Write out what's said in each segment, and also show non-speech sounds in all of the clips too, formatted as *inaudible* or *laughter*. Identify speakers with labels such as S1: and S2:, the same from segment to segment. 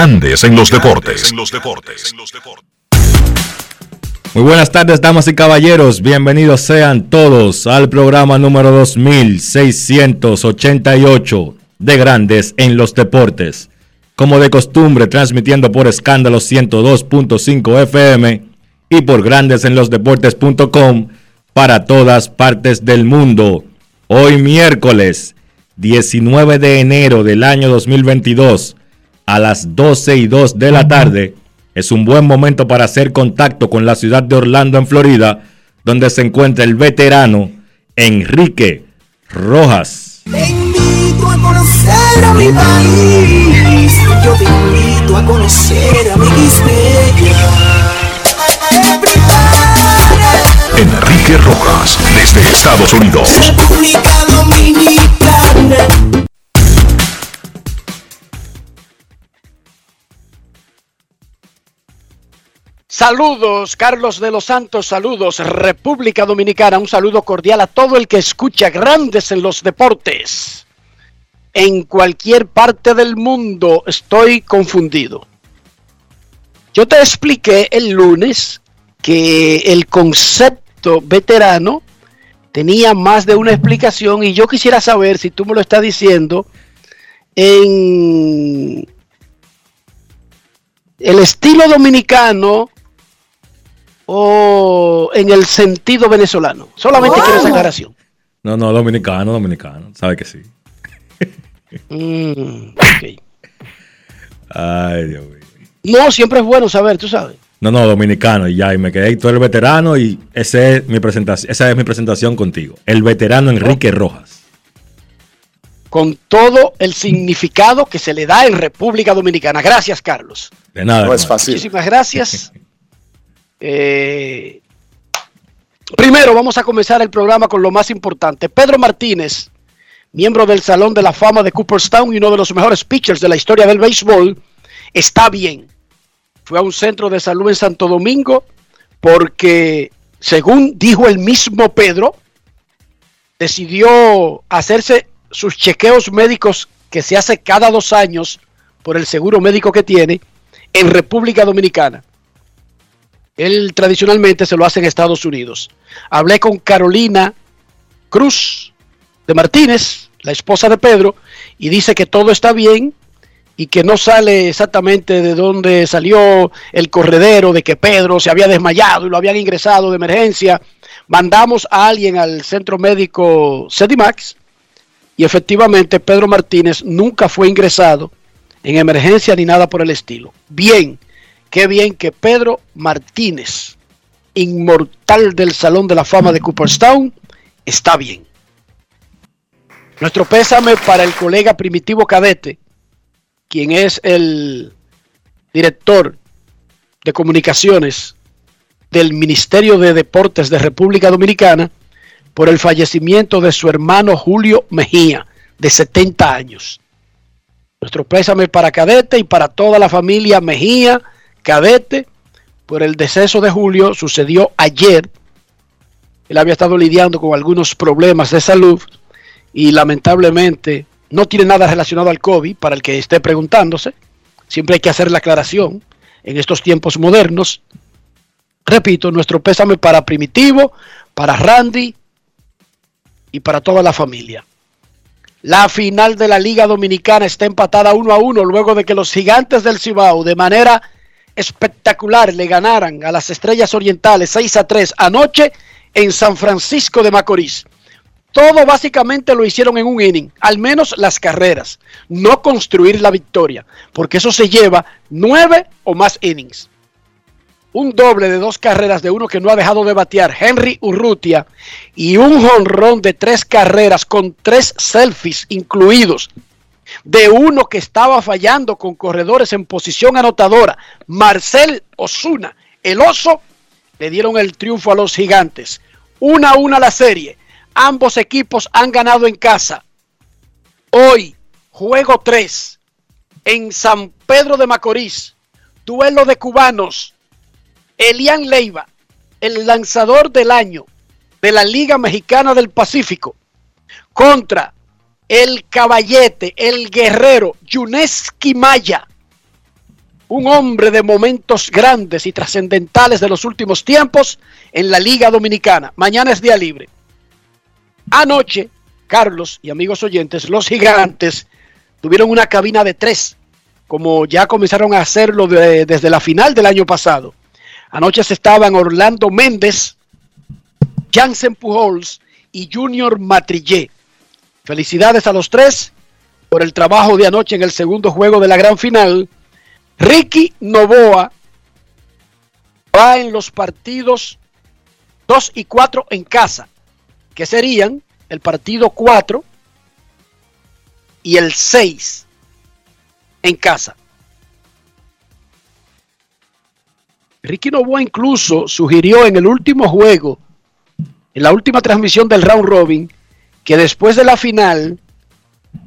S1: Grandes en los deportes.
S2: Muy buenas tardes, damas y caballeros. Bienvenidos sean todos al programa número 2688 de Grandes en los Deportes. Como de costumbre, transmitiendo por escándalo 102.5 FM y por grandesenlosdeportes.com para todas partes del mundo. Hoy miércoles 19 de enero del año 2022 a las 12 y 2 de la tarde es un buen momento para hacer contacto con la ciudad de Orlando, en Florida, donde se encuentra el veterano Enrique Rojas.
S3: Te invito a conocer a mi país, yo te invito a conocer a mi
S1: Enrique Rojas, desde Estados Unidos.
S3: República Dominicana.
S4: Saludos, Carlos de los Santos, saludos, República Dominicana, un saludo cordial a todo el que escucha grandes en los deportes. En cualquier parte del mundo estoy confundido. Yo te expliqué el lunes que el concepto veterano tenía más de una explicación y yo quisiera saber si tú me lo estás diciendo en el estilo dominicano o en el sentido venezolano? Solamente quiero esa aclaración.
S2: No, no, dominicano, dominicano. Sabe que sí.
S4: Mm.
S2: Ay, Dios mío.
S4: No, siempre es bueno saber, tú sabes.
S2: No, no, dominicano y ya, y me quedé, tú eres veterano y ese es mi presentación, esa es mi presentación contigo. El veterano Enrique Rojas.
S4: Con todo el significado que se le da en República Dominicana. Gracias, Carlos.
S2: De nada.
S5: No es
S2: hermano.
S5: fácil.
S4: Muchísimas gracias. *laughs* Eh, primero vamos a comenzar el programa con lo más importante. Pedro Martínez, miembro del Salón de la Fama de Cooperstown y uno de los mejores pitchers de la historia del béisbol, está bien. Fue a un centro de salud en Santo Domingo porque, según dijo el mismo Pedro, decidió hacerse sus chequeos médicos que se hace cada dos años por el seguro médico que tiene en República Dominicana. Él tradicionalmente se lo hace en Estados Unidos. Hablé con Carolina Cruz de Martínez, la esposa de Pedro, y dice que todo está bien y que no sale exactamente de dónde salió el corredero de que Pedro se había desmayado y lo habían ingresado de emergencia. Mandamos a alguien al centro médico Sedimax y efectivamente Pedro Martínez nunca fue ingresado en emergencia ni nada por el estilo. Bien, qué bien que Pedro Martínez, inmortal del Salón de la Fama de Cooperstown, está bien. Nuestro pésame para el colega Primitivo Cadete, quien es el director de comunicaciones del Ministerio de Deportes de República Dominicana, por el fallecimiento de su hermano Julio Mejía, de 70 años. Nuestro pésame para Cadete y para toda la familia Mejía, Cadete, por el deceso de Julio, sucedió ayer. Él había estado lidiando con algunos problemas de salud y lamentablemente no tiene nada relacionado al COVID, para el que esté preguntándose. Siempre hay que hacer la aclaración en estos tiempos modernos. Repito, nuestro pésame para Primitivo, para Randy y para toda la familia. La final de la Liga Dominicana está empatada uno a uno luego de que los gigantes del Cibao de manera espectacular le ganaran a las Estrellas Orientales 6 a 3 anoche en San Francisco de Macorís. Todo básicamente lo hicieron en un inning, al menos las carreras, no construir la victoria, porque eso se lleva nueve o más innings. Un doble de dos carreras de uno que no ha dejado de batear, Henry Urrutia, y un jonrón de tres carreras con tres selfies incluidos, de uno que estaba fallando con corredores en posición anotadora, Marcel Osuna, el oso, le dieron el triunfo a los gigantes. Una a una la serie Ambos equipos han ganado en casa. Hoy, juego 3 en San Pedro de Macorís. Duelo de cubanos. Elian Leiva, el lanzador del año de la Liga Mexicana del Pacífico, contra el caballete, el guerrero Yuneski Maya, un hombre de momentos grandes y trascendentales de los últimos tiempos en la Liga Dominicana. Mañana es día libre. Anoche, Carlos y amigos oyentes, los gigantes tuvieron una cabina de tres, como ya comenzaron a hacerlo desde la final del año pasado. Anoche se estaban Orlando Méndez, Jansen Pujols y Junior Matrillé. Felicidades a los tres por el trabajo de anoche en el segundo juego de la gran final. Ricky Novoa va en los partidos 2 y 4 en casa que serían el partido 4 y el 6 en casa. Ricky Novoa incluso sugirió en el último juego, en la última transmisión del round robin, que después de la final,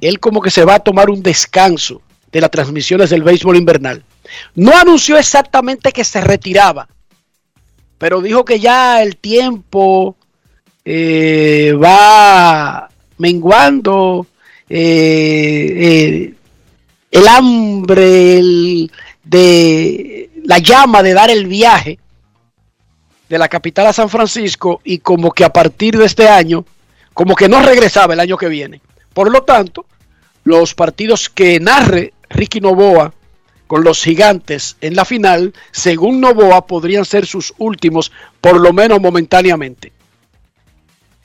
S4: él como que se va a tomar un descanso de las transmisiones del béisbol invernal. No anunció exactamente que se retiraba, pero dijo que ya el tiempo eh, va menguando eh, eh, el hambre de la llama de dar el viaje de la capital a San Francisco y como que a partir de este año, como que no regresaba el año que viene. Por lo tanto, los partidos que narre Ricky Novoa con los gigantes en la final, según Novoa, podrían ser sus últimos, por lo menos momentáneamente.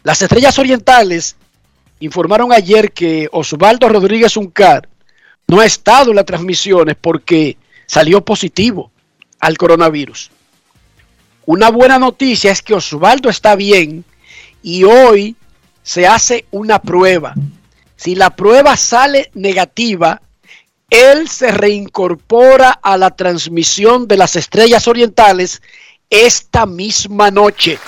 S4: Las Estrellas Orientales informaron ayer que Osvaldo Rodríguez Uncar no ha estado en las transmisiones porque salió positivo al coronavirus. Una buena noticia es que Osvaldo está bien y hoy se hace una prueba. Si la prueba sale negativa, él se reincorpora a la transmisión de las Estrellas Orientales esta misma noche.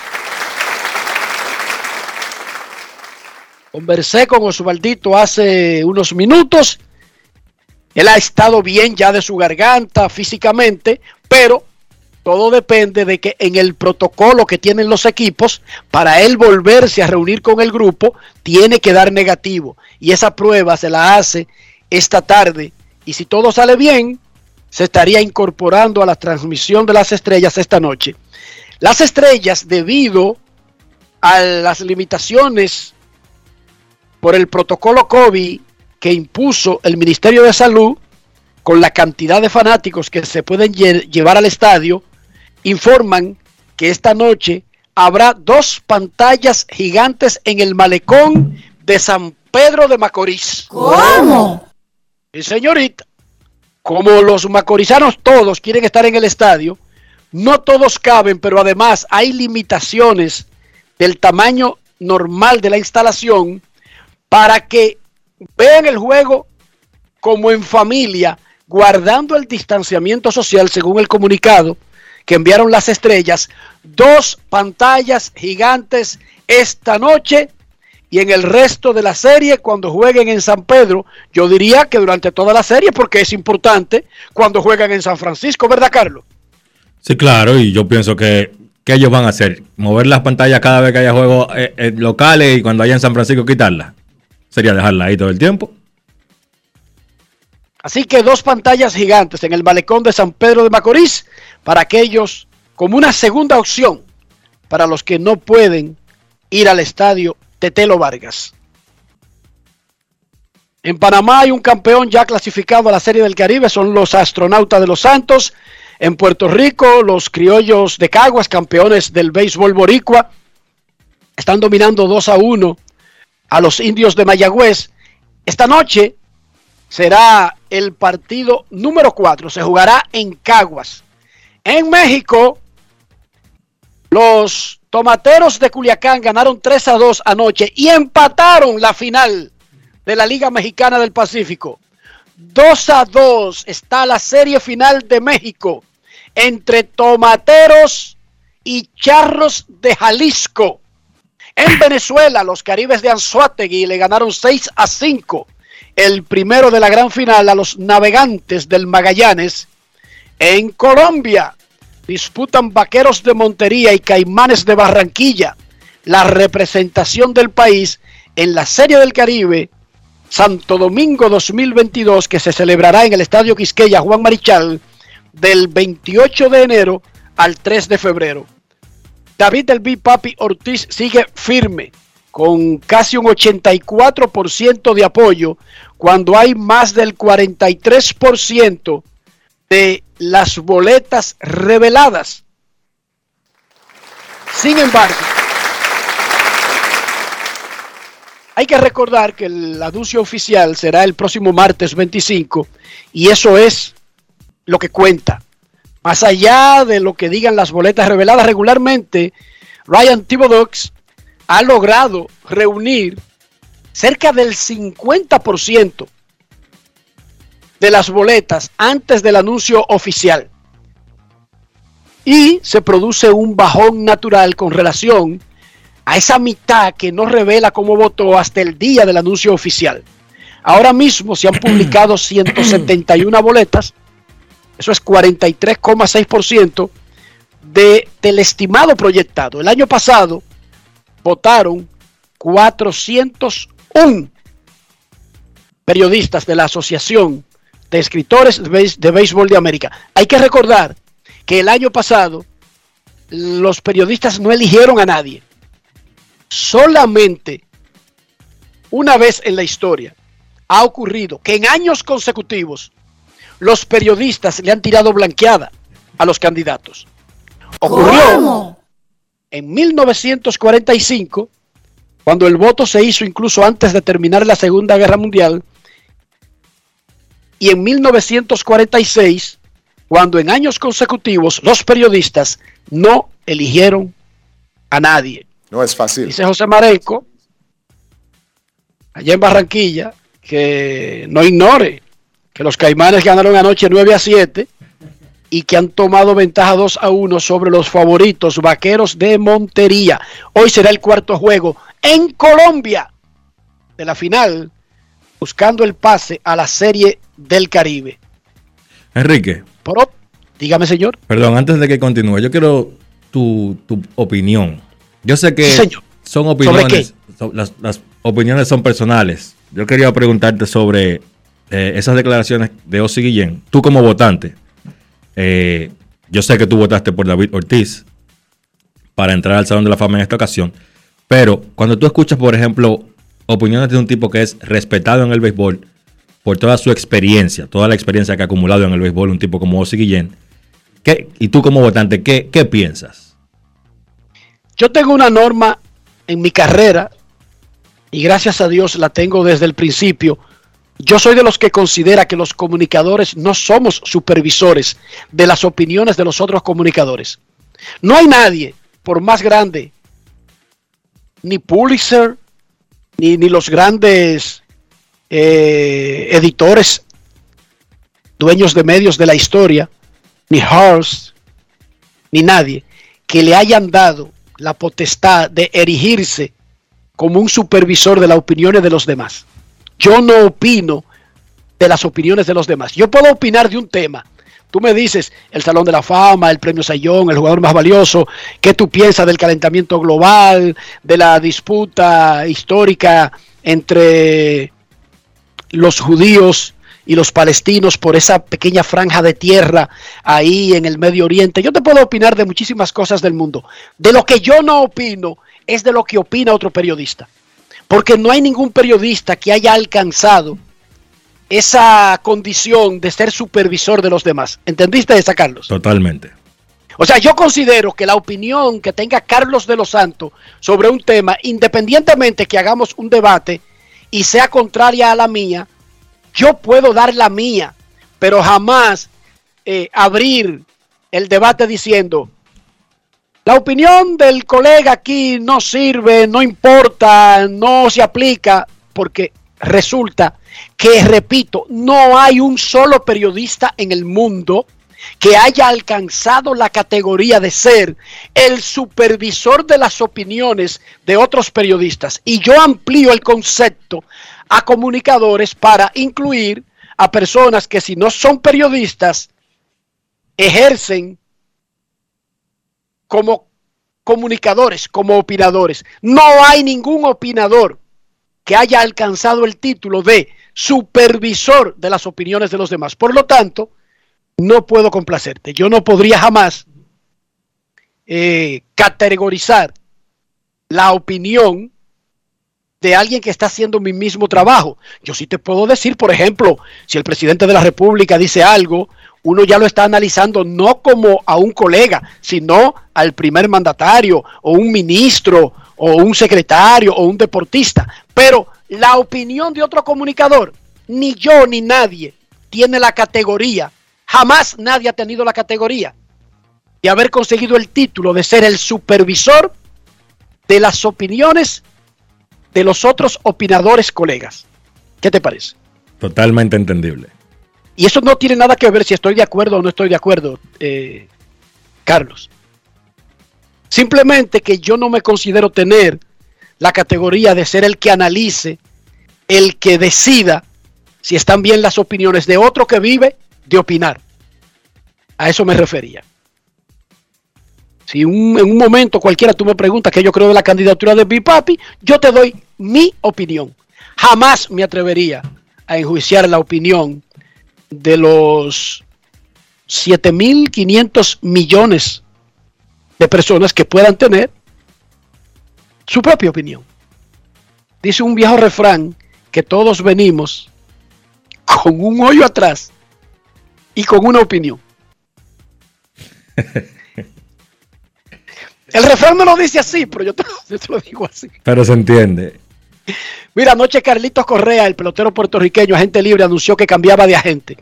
S4: Conversé con Osvaldito hace unos minutos. Él ha estado bien ya de su garganta físicamente, pero todo depende de que en el protocolo que tienen los equipos, para él volverse a reunir con el grupo, tiene que dar negativo. Y esa prueba se la hace esta tarde. Y si todo sale bien, se estaría incorporando a la transmisión de las estrellas esta noche. Las estrellas, debido a las limitaciones por el protocolo COVID que impuso el Ministerio de Salud con la cantidad de fanáticos que se pueden llevar al estadio, informan que esta noche habrá dos pantallas gigantes en el malecón de San Pedro de Macorís.
S3: ¿Cómo?
S4: Y señorita, como los macorizanos todos quieren estar en el estadio, no todos caben, pero además hay limitaciones del tamaño normal de la instalación para que vean el juego como en familia, guardando el distanciamiento social según el comunicado que enviaron las estrellas, dos pantallas gigantes esta noche y en el resto de la serie cuando jueguen en San Pedro, yo diría que durante toda la serie porque es importante cuando juegan en San Francisco, ¿verdad Carlos?
S2: Sí, claro, y yo pienso que, ¿qué ellos van a hacer? ¿Mover las pantallas cada vez que haya juegos eh, eh, locales y cuando haya en San Francisco quitarlas? sería dejarla ahí todo el tiempo.
S4: Así que dos pantallas gigantes en el malecón de San Pedro de Macorís para aquellos como una segunda opción para los que no pueden ir al estadio Tetelo Vargas. En Panamá hay un campeón ya clasificado a la Serie del Caribe, son los astronautas de los Santos. En Puerto Rico, los criollos de Caguas, campeones del béisbol boricua, Están dominando 2 a 1 a los indios de Mayagüez. Esta noche será el partido número 4. Se jugará en Caguas. En México, los tomateros de Culiacán ganaron 3 a 2 anoche y empataron la final de la Liga Mexicana del Pacífico. 2 a 2 está la serie final de México entre tomateros y charros de Jalisco. En Venezuela, los caribes de Anzuategui le ganaron 6 a 5 el primero de la gran final a los navegantes del Magallanes. En Colombia, disputan vaqueros de Montería y caimanes de Barranquilla la representación del país en la Serie del Caribe Santo Domingo 2022 que se celebrará en el Estadio Quisqueya Juan Marichal del 28 de enero al 3 de febrero. David El Papi Ortiz sigue firme con casi un 84% de apoyo cuando hay más del 43% de las boletas reveladas. Sin embargo, hay que recordar que el anuncio oficial será el próximo martes 25 y eso es lo que cuenta. Más allá de lo que digan las boletas reveladas regularmente, Ryan Thibodeau ha logrado reunir cerca del 50% de las boletas antes del anuncio oficial. Y se produce un bajón natural con relación a esa mitad que no revela cómo votó hasta el día del anuncio oficial. Ahora mismo se han *clears throat* publicado 171 boletas, eso es 43,6% de, del estimado proyectado. El año pasado votaron 401 periodistas de la Asociación de Escritores de Béisbol de América. Hay que recordar que el año pasado los periodistas no eligieron a nadie. Solamente una vez en la historia ha ocurrido que en años consecutivos los periodistas le han tirado blanqueada a los candidatos. Ocurrió en 1945, cuando el voto se hizo incluso antes de terminar la Segunda Guerra Mundial, y en 1946, cuando en años consecutivos los periodistas no eligieron a nadie.
S5: No es fácil.
S4: Dice José Marenco, allá en Barranquilla, que no ignore que los caimanes ganaron anoche 9 a 7 y que han tomado ventaja 2 a 1 sobre los favoritos vaqueros de Montería. Hoy será el cuarto juego en Colombia de la final, buscando el pase a la Serie del Caribe.
S2: Enrique.
S4: dígame, señor.
S2: Perdón, antes de que continúe, yo quiero tu, opinión. Yo sé que son opiniones, las, las, opiniones son personales. Yo quería preguntarte sobre eh, esas declaraciones de Osi Guillén, tú como votante. Eh, yo sé que tú votaste por David Ortiz para entrar al Salón de la Fama en esta ocasión, pero cuando tú escuchas, por ejemplo, opiniones de un tipo que es respetado en el béisbol por toda su experiencia, toda la experiencia que ha acumulado en el béisbol, un tipo como Ozzy Guillén, y tú como votante, ¿qué, ¿qué piensas?
S4: Yo tengo una norma en mi carrera, y gracias a Dios la tengo desde el principio, yo soy de los que considera que los comunicadores no somos supervisores de las opiniones de los otros comunicadores. No hay nadie, por más grande, ni Pulitzer, ni, los grandes eh, editores, dueños de medios de la historia, ni Hearst, ni nadie, que le hayan dado la potestad de erigirse como un supervisor de las opiniones de los demás. Yo no opino de las opiniones de los demás. Yo puedo opinar de un tema. Tú me dices el Salón de la Fama, el Premio Sayón, el jugador más valioso, qué tú piensas del calentamiento global, de la disputa histórica entre los judíos y los palestinos por esa pequeña franja de tierra ahí en el Medio Oriente. Yo te puedo opinar de muchísimas cosas del mundo. De lo que yo no opino es de lo que opina otro periodista. Porque no hay ningún periodista que haya alcanzado esa condición de ser supervisor de los demás. ¿Entendiste esa, Carlos?
S2: Totalmente.
S4: O sea, yo considero que la opinión que tenga Carlos de los Santos sobre un tema, independientemente que hagamos un debate y sea contraria a la mía, yo puedo dar la mía, pero jamás eh, abrir el debate diciendo, la opinión del colega aquí no sirve, no importa, no se aplica, porque resulta que, repito, no hay un solo periodista en el mundo que haya alcanzado la categoría de ser el supervisor de las opiniones de otros periodistas. Y yo amplío el concepto a comunicadores para incluir a personas que si no son periodistas, ejercen como comunicadores, como opinadores. No hay ningún opinador que haya alcanzado el título de supervisor de las opiniones de los demás. Por lo tanto, no puedo complacerte. Yo no podría jamás eh, categorizar la opinión de alguien que está haciendo mi mismo trabajo. Yo sí te puedo decir, por ejemplo, si el presidente de la República dice algo uno ya lo está analizando no como a un colega, sino al primer mandatario o un ministro o un secretario o un deportista. Pero la opinión de otro comunicador, ni yo ni nadie tiene la categoría, jamás nadie ha tenido la categoría de haber conseguido el título de ser el supervisor de las opiniones de los otros opinadores colegas. ¿Qué te parece?
S2: Totalmente entendible.
S4: Y eso no tiene nada que ver si estoy de acuerdo o no estoy de acuerdo, eh, Carlos. Simplemente que yo no me considero tener la categoría de ser el que analice, el que decida si están bien las opiniones de otro que vive de opinar. A eso me refería. Si en un momento cualquiera tú me preguntas qué yo creo de la candidatura de Bipapi, yo te doy mi opinión. Jamás me atrevería a enjuiciar la opinión de los 7.500 millones de personas que puedan tener su propia opinión. Dice un viejo refrán que todos venimos con un hoyo atrás y con una opinión. *laughs* El refrán no lo dice así, pero yo te, *laughs* yo te, lo digo así.
S2: Pero se entiende.
S4: Mira, anoche Carlitos Correa, el pelotero puertorriqueño, agente libre, anunció que cambiaba de agente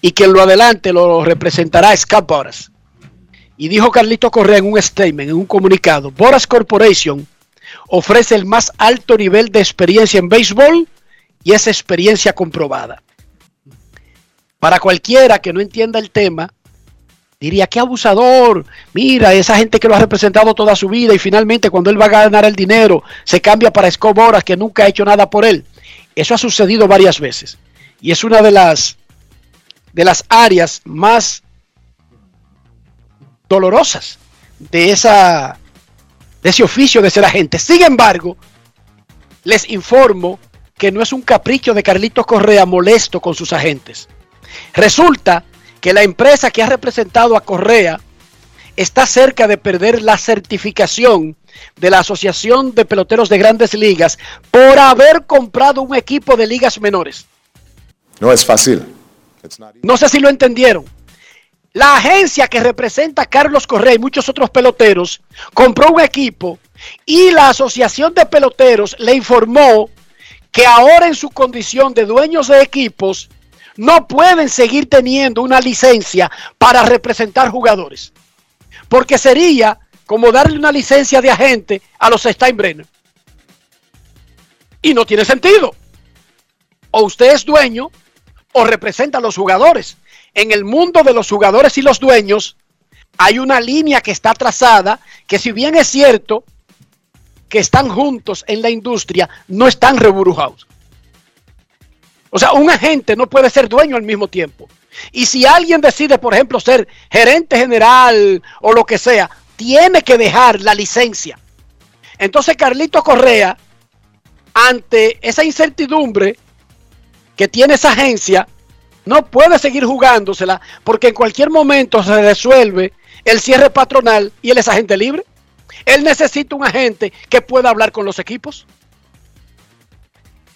S4: y que en lo adelante lo representará Scott Boras. Y dijo Carlitos Correa en un statement, en un comunicado, Boras Corporation ofrece el más alto nivel de experiencia en béisbol y esa experiencia comprobada. Para cualquiera que no entienda el tema, diría, qué abusador, mira, esa gente que lo ha representado toda su vida y finalmente cuando él va a ganar el dinero, se cambia para Scott Boras que nunca ha hecho nada por él. Eso ha sucedido varias veces. Y es una de las, de las áreas más dolorosas de, esa, de ese oficio de ser agente. Sin embargo, les informo que no es un capricho de Carlitos Correa molesto con sus agentes. Resulta que la empresa que ha representado a Correa está cerca de perder la certificación de la Asociación de Peloteros de Grandes Ligas por haber comprado un equipo de ligas menores.
S5: No es fácil.
S4: No sé si lo entendieron. La agencia que representa a Carlos Correa y muchos otros peloteros compró un equipo y la Asociación de Peloteros le informó que ahora en su condición de dueños de equipos no pueden seguir teniendo una licencia para representar jugadores. Porque sería como darle una licencia de agente a los Steinbrenner. Y no tiene sentido. O usted es dueño o representa a los jugadores. En el mundo de los jugadores y los dueños hay una línea que está trazada que si bien es cierto que están juntos en la industria, no están reburujados. O sea, un agente no puede ser dueño al mismo tiempo. Y si alguien decide, por ejemplo, ser gerente general o lo que sea, tiene que dejar la licencia. Entonces, Carlito Correa, ante esa incertidumbre que tiene esa agencia, no puede seguir jugándosela porque en cualquier momento se resuelve el cierre patronal y él es agente libre. Él necesita un agente que pueda hablar con los equipos.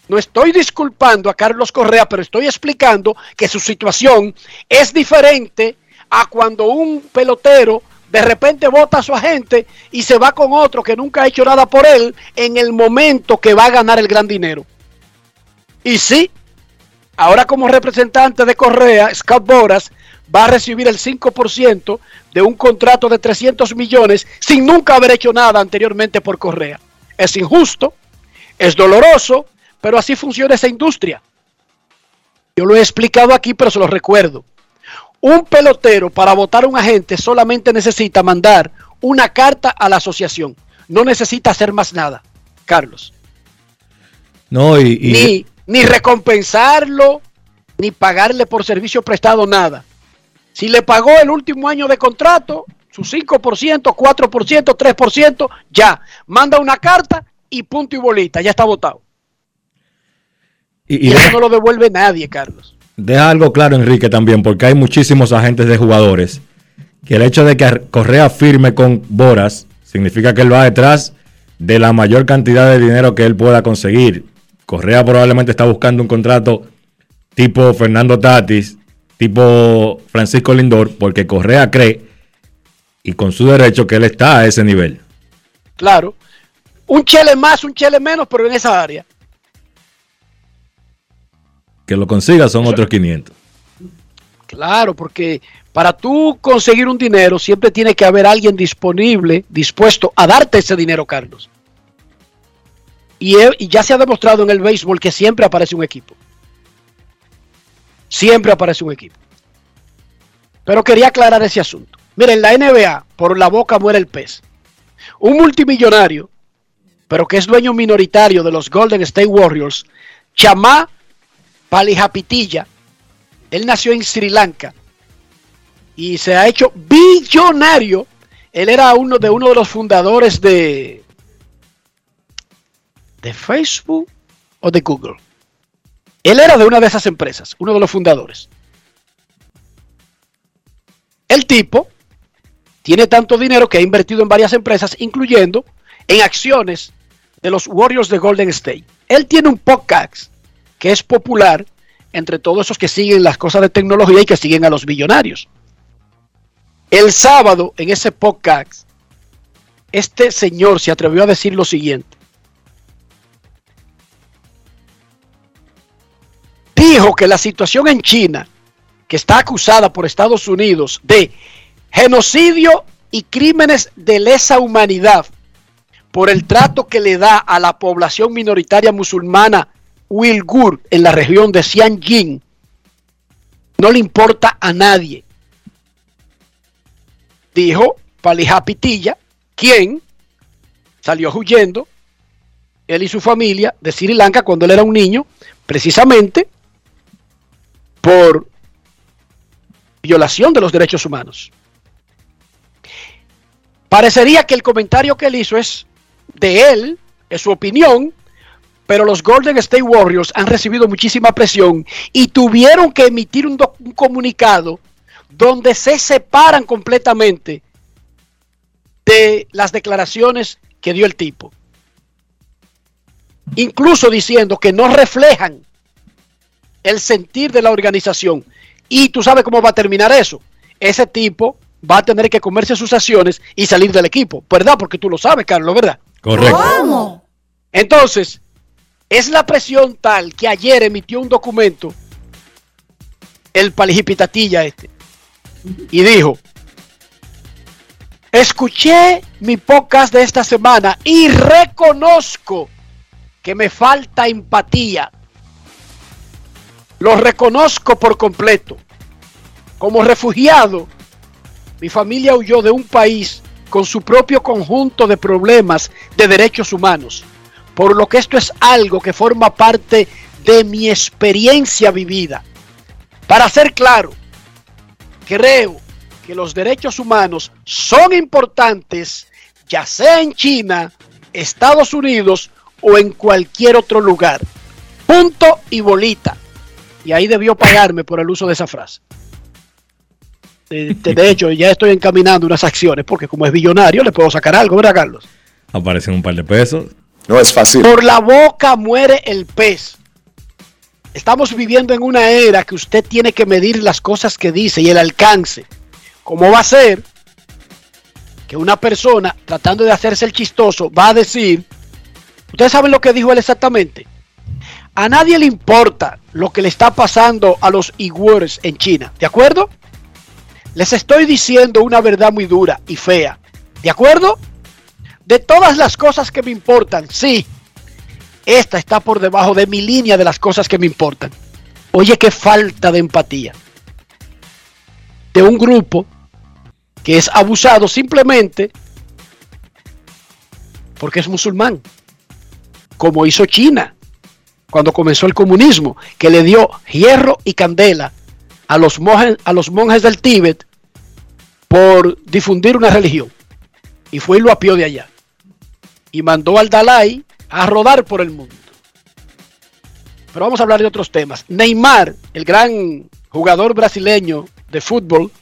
S4: No estoy disculpando a Carlos Correa, pero estoy explicando que su situación es diferente a cuando un pelotero De repente vota a su agente y se va con otro que nunca ha hecho nada por él en el momento que va a ganar el gran dinero. Y sí, ahora como representante de Correa, Scott Boras va a recibir el 5% de un contrato de 300 millones sin nunca haber hecho nada anteriormente por Correa. Es injusto, es doloroso, pero así funciona esa industria. Yo lo he explicado aquí, pero se lo recuerdo. Un pelotero para votar a un agente solamente necesita mandar una carta a la asociación. No necesita hacer más nada, Carlos.
S2: No, y, y-
S4: Ni, ni recompensarlo, ni pagarle por servicio prestado, nada. Si le pagó el último año de contrato, su 5%, 4%, 3%, ya. Manda una carta y punto y bolita, ya está votado.
S2: Y-
S4: eso no lo devuelve nadie, Carlos.
S2: deja algo claro, Enrique, también, porque hay muchísimos agentes de jugadores que el hecho de que Correa firme con Boras significa que él va detrás de la mayor cantidad de dinero que él pueda conseguir. Correa probablemente está buscando un contrato tipo Fernando Tatis, tipo Francisco Lindor, porque Correa cree y con su derecho que él está a ese nivel.
S4: Claro. Un chele más, un chele menos, pero en esa área.
S2: Que lo consiga son otros 500.
S4: Claro, porque para tú conseguir un dinero siempre tiene que haber alguien disponible, dispuesto a darte ese dinero, Carlos. Y, he- y ya se ha demostrado en el béisbol que siempre aparece un equipo. Siempre aparece un equipo. Pero quería aclarar ese asunto. Miren, la NBA, por la boca muere el pez. Un multimillonario, pero que es dueño minoritario de los Golden State Warriors, Chamá Palihapitiya, él nació en Sri Lanka y se ha hecho billonario. Él era uno de uno de los fundadores de de Facebook o de Google. Él era de una de esas empresas, uno de los fundadores. El tipo tiene tanto dinero que ha invertido en varias empresas, incluyendo en acciones de los Warriors de Golden State. Él tiene un podcast que es popular entre todos esos que siguen las cosas de tecnología y que siguen a los billonarios. El sábado, en ese podcast, este señor se atrevió a decir lo siguiente. Dijo que la situación en China, que está acusada por Estados Unidos de genocidio y crímenes de lesa humanidad por el trato que le da a la población minoritaria musulmana Uigur en la región de Xinjiang no le importa a nadie. Dijo Palihapitiya, quien salió huyendo, él y su familia, de Sri Lanka cuando él era un niño, precisamente por violación de los derechos humanos. Parecería que el comentario que él hizo es de él, es su opinión, pero los Golden State Warriors han recibido muchísima presión y tuvieron que emitir un, comunicado donde se separan completamente de las declaraciones que dio el tipo. Incluso diciendo que no reflejan el sentir de la organización. Y tú sabes cómo va a terminar eso. Ese tipo va a tener que comerse sus acciones y salir del equipo, ¿verdad? Porque tú lo sabes, Carlos, ¿verdad?
S2: Correcto.
S4: Entonces, es la presión tal que ayer emitió un documento el palijipitatilla este y dijo, escuché mi podcast de esta semana y reconozco que me falta empatía. Lo reconozco por completo. Como refugiado, mi familia huyó de un país con su propio conjunto de problemas de derechos humanos por lo que esto es algo que forma parte de mi experiencia vivida. Para ser claro, creo que los derechos humanos son importantes, ya sea en China, Estados Unidos o en cualquier otro lugar. Punto y bolita. Y ahí debió pagarme por el uso de esa frase. De, hecho, ya estoy encaminando unas acciones porque como es billonario le puedo sacar algo, ¿verdad, Carlos?
S2: Aparecen un par de pesos.
S5: No es fácil.
S4: Por la boca muere el pez. Estamos viviendo en una era que usted tiene que medir las cosas que dice y el alcance. ¿Cómo va a ser que una persona tratando de hacerse el chistoso va a decir, ustedes saben lo que dijo él exactamente. A nadie le importa lo que le está pasando a los Uyghurs en China, ¿de acuerdo? Les estoy diciendo una verdad muy dura y fea, ¿de acuerdo? De todas las cosas que me importan, sí, esta está por debajo de mi línea de las cosas que me importan. Oye, qué falta de empatía de un grupo que es abusado simplemente porque es musulmán, como hizo China cuando comenzó el comunismo, que le dio hierro y candela a los monjes, del Tíbet por difundir una religión. Y fue y lo apió de allá. Y mandó al Dalai a rodar por el mundo. Pero vamos a hablar de otros temas. Neymar, el gran jugador brasileño de fútbol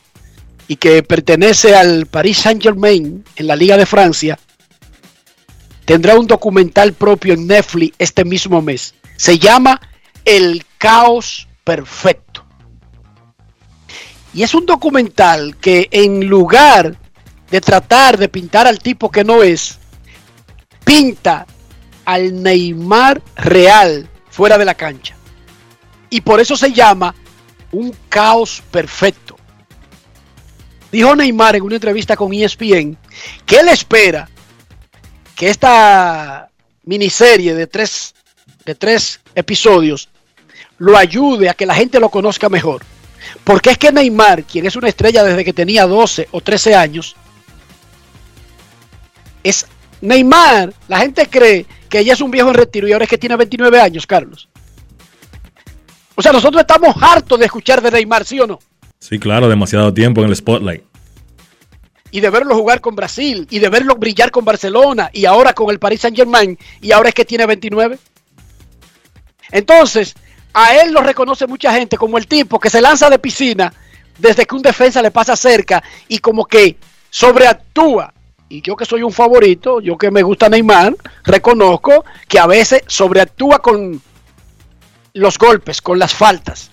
S4: y que pertenece al Paris Saint-Germain en la Liga de Francia, tendrá un documental propio en Netflix este mismo mes. Se llama El Caos Perfecto. Y es un documental que en lugar de tratar de pintar al tipo que no es, pinta al Neymar real fuera de la cancha. Y por eso se llama un caos perfecto. Dijo Neymar en una entrevista con ESPN que él espera que esta miniserie de tres, de tres episodios lo ayude a que la gente lo conozca mejor. Porque es que Neymar, quien es una estrella desde que tenía 12 o 13 años, es Neymar. La gente cree que ella es un viejo en retiro y ahora es que tiene 29 años, Carlos. O sea, nosotros estamos hartos de escuchar de Neymar, ¿sí o no?
S2: Sí, claro, demasiado tiempo en el spotlight.
S4: Y de verlo jugar con Brasil, y de verlo brillar con Barcelona, y ahora con el Paris Saint Germain, y ahora es que tiene 29. Entonces, a él lo reconoce mucha gente como el tipo que se lanza de piscina desde que un defensa le pasa cerca y como que sobreactúa y yo que soy un favorito, yo que me gusta Neymar, reconozco que a veces sobreactúa con los golpes, con las faltas.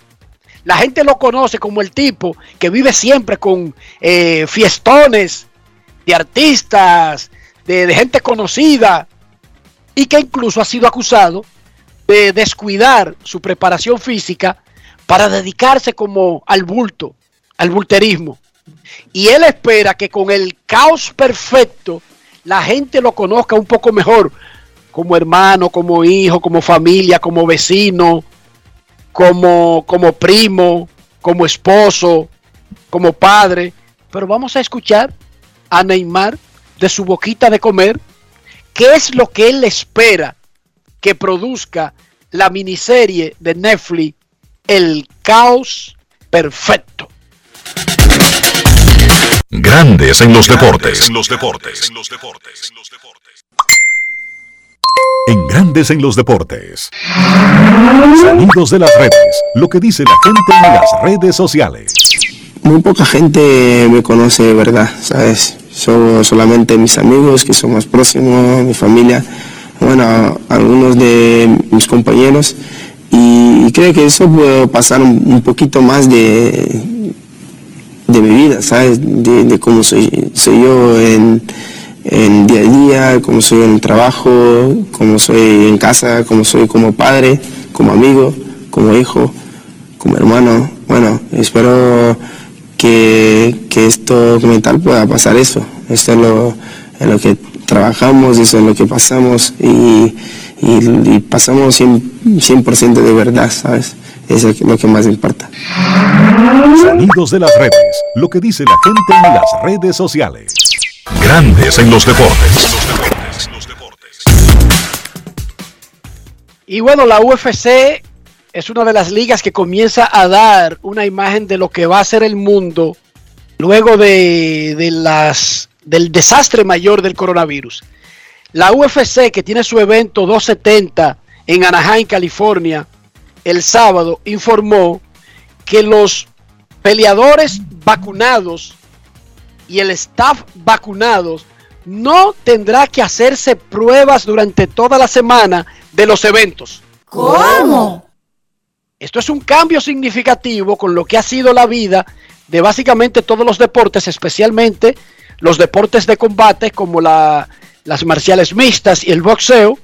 S4: La gente lo conoce como el tipo que vive siempre con eh, fiestones de artistas, de, de gente conocida, y que incluso ha sido acusado de descuidar su preparación física para dedicarse como al bulto, al bulterismo. Y él espera que con el caos perfecto la gente lo conozca un poco mejor, como hermano, como hijo, como familia, como vecino, como, como primo, como esposo, como padre. Pero vamos a escuchar a Neymar de su boquita de comer, qué es lo que él espera que produzca la miniserie de Netflix, El Caos Perfecto.
S1: Grandes en los deportes. En los deportes. En Grandes en los deportes. Sonidos de las redes. Lo que dice la gente en las redes sociales.
S6: Muy poca gente me conoce de verdad, ¿sabes? Son solamente mis amigos que son más próximos, mi familia, bueno, algunos de mis compañeros. Y creo que eso puede pasar un, un poquito más de, de mi vida, ¿sabes? De, cómo soy, soy yo en, en, día a día, cómo soy en el trabajo, cómo soy en casa, cómo soy como padre, como amigo, como hijo, como hermano. Bueno, espero que, que esto documental pueda pasar eso. Esto es lo, lo que trabajamos, eso es lo que pasamos y, y, y pasamos 100%, 100 de verdad, ¿sabes? Eso es lo que más importa.
S1: Sonidos de las redes. Lo que dice la gente en las redes sociales. Grandes en los deportes.
S4: Y bueno, la UFC es una de las ligas que comienza a dar una imagen de lo que va a ser el mundo luego de, de las, del desastre mayor del coronavirus. La UFC, que tiene su evento 270 en Anaheim, California, el sábado informó que los peleadores vacunados y el staff vacunados no tendrá que hacerse pruebas durante toda la semana de los eventos.
S7: ¿Cómo?
S4: Esto es un cambio significativo con lo que ha sido la vida de básicamente todos los deportes, especialmente los deportes de combate como la, las marciales mixtas y el boxeo,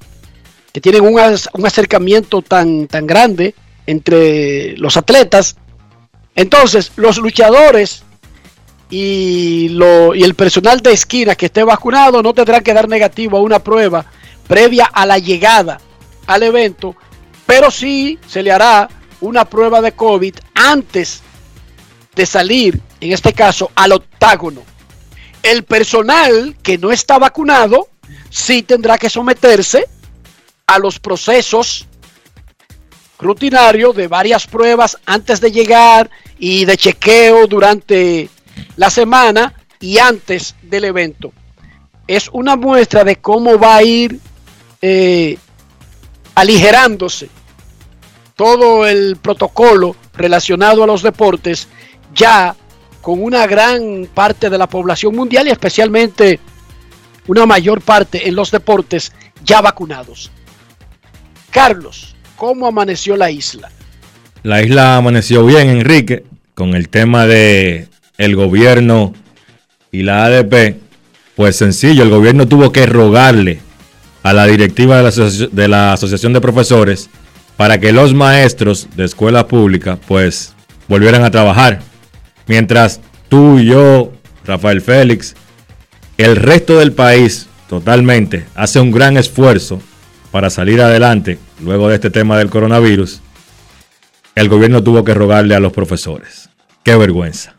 S4: que tienen un, un acercamiento tan, tan grande entre los atletas. Entonces, los luchadores y, lo, y el personal de esquina que esté vacunado no tendrán que dar negativo a una prueba previa a la llegada al evento, pero sí se le hará una prueba de COVID antes de salir, en este caso, al octágono. El personal que no está vacunado sí tendrá que someterse a los procesos rutinarios de varias pruebas antes de llegar y de chequeo durante la semana y antes del evento. Es una muestra de cómo va a ir eh, aligerándose todo el protocolo relacionado a los deportes ya con una gran parte de la población mundial y especialmente una mayor parte en los deportes ya vacunados. Carlos, ¿cómo amaneció la isla?
S2: La isla amaneció bien, Enrique, con el tema de el gobierno y la ADP. Pues sencillo, el gobierno tuvo que rogarle a la directiva de la, Asociación de Profesores para que los maestros de escuela pública pues volvieran a trabajar. Mientras tú y yo, Rafael Félix, el resto del país totalmente hace un gran esfuerzo para salir adelante luego de este tema del coronavirus, el gobierno tuvo que rogarle a los profesores. Qué vergüenza.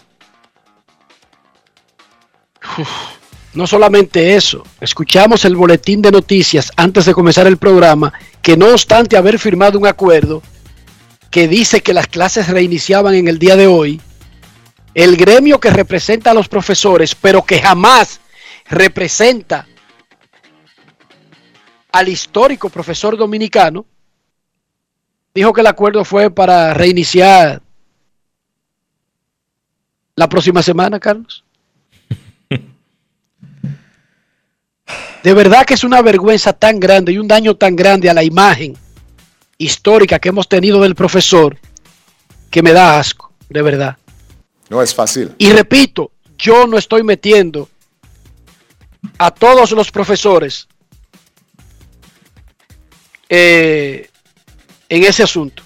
S4: No solamente eso, escuchamos el boletín de noticias antes de comenzar el programa, que no obstante haber firmado un acuerdo que dice que las clases reiniciaban en el día de hoy, el gremio que representa a los profesores, pero que jamás representa al histórico profesor dominicano, dijo que el acuerdo fue para reiniciar la próxima semana, Carlos. *laughs* De verdad que es una vergüenza tan grande y un daño tan grande a la imagen histórica que hemos tenido del profesor que me da asco, de verdad.
S5: No es fácil.
S4: Y repito, yo no estoy metiendo a todos los profesores eh, en ese asunto.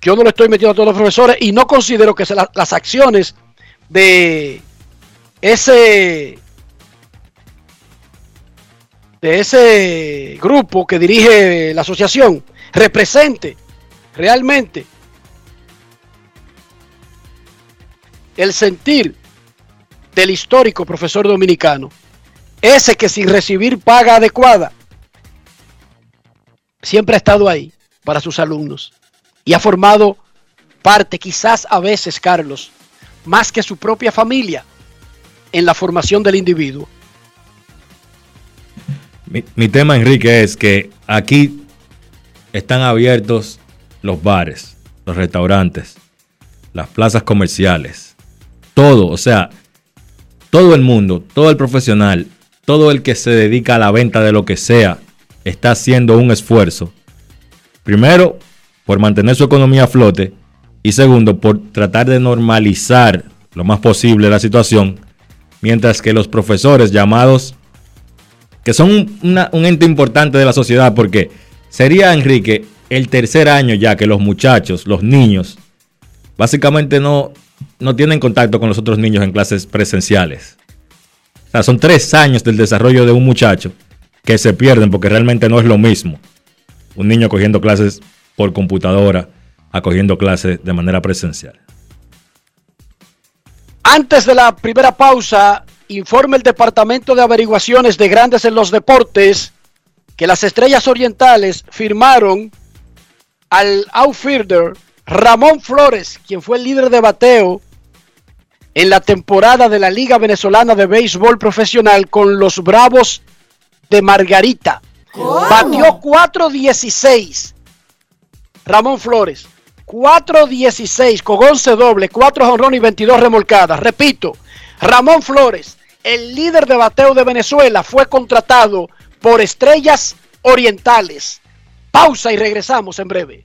S4: Yo no le estoy metiendo a todos los profesores y no considero que la- las acciones de ese de ese grupo que dirige la asociación represente realmente el sentir del histórico profesor dominicano, ese que sin recibir paga adecuada, siempre ha estado ahí para sus alumnos y ha formado parte, quizás a veces, Carlos, más que su propia familia, en la formación del individuo.
S2: Mi, tema, Enrique, es que aquí están abiertos los bares, los restaurantes, las plazas comerciales, todo, o sea, todo el mundo, todo el profesional, todo el que se dedica a la venta de lo que sea, está haciendo un esfuerzo. Primero, por mantener su economía a flote y segundo, por tratar de normalizar lo más posible la situación, mientras que los profesores llamados que son un, ente importante de la sociedad, porque sería, Enrique, el tercer año ya que los muchachos, los niños, básicamente no, no tienen contacto con los otros niños en clases presenciales. Sea, son tres años del desarrollo de un muchacho que se pierden porque realmente no es lo mismo. Un niño cogiendo clases por computadora a cogiendo clases de manera presencial.
S4: Antes de la primera pausa, informa el Departamento de Averiguaciones de Grandes en los Deportes que las Estrellas Orientales firmaron al outfielder Ramón Flores, quien fue el líder de bateo en la temporada de la Liga Venezolana de Béisbol Profesional con los Bravos de Margarita. Batió 4-16. Ramón Flores. 4-16 con 11 doble, 4 jonrón y 22 remolcadas. Repito, Ramón Flores, el líder de bateo de Venezuela, fue contratado por Estrellas Orientales. Pausa y regresamos en breve.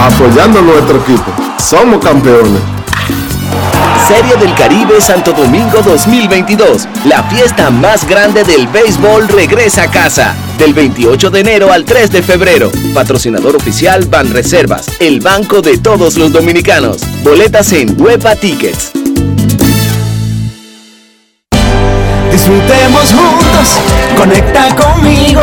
S8: Apoyando a nuestro equipo. Somos campeones.
S9: Serie del Caribe Santo Domingo 2022. La fiesta más grande del béisbol regresa a casa. Del 28 de enero al 3 de febrero. Patrocinador oficial Banreservas, el banco de todos los dominicanos. Boletas en Huepa Tickets.
S3: Disfrutemos juntos, conecta conmigo.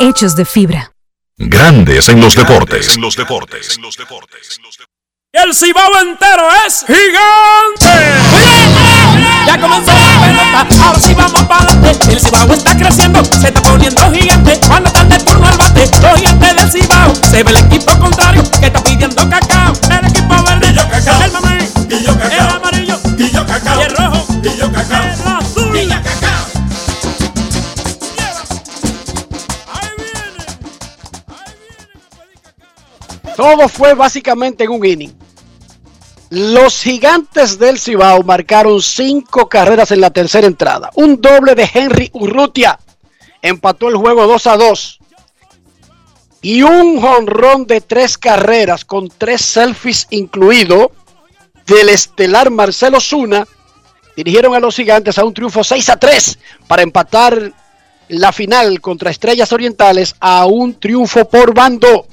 S10: hechos de fibra.
S1: Grandes en los deportes. En los deportes.
S11: El cibao entero es gigante. Ya comenzó la pelota, ahora sí vamos para adelante. El cibao está creciendo, se está poniendo gigante. Cuando están de turno al bate, los gigantes del cibao. Se ve el equipo contrario que está pidiendo cacao. El equipo verde, el mamey,
S4: Todo fue básicamente en un inning. Los gigantes del Cibao marcaron cinco carreras en la tercera entrada. Un doble de Henry Urrutia empató el juego 2 a 2. Y un jonrón de tres carreras con tres selfies incluido del estelar Marcelo Zuna dirigieron a los gigantes a un triunfo 6 a 3 para empatar la final contra Estrellas Orientales a un triunfo por bando.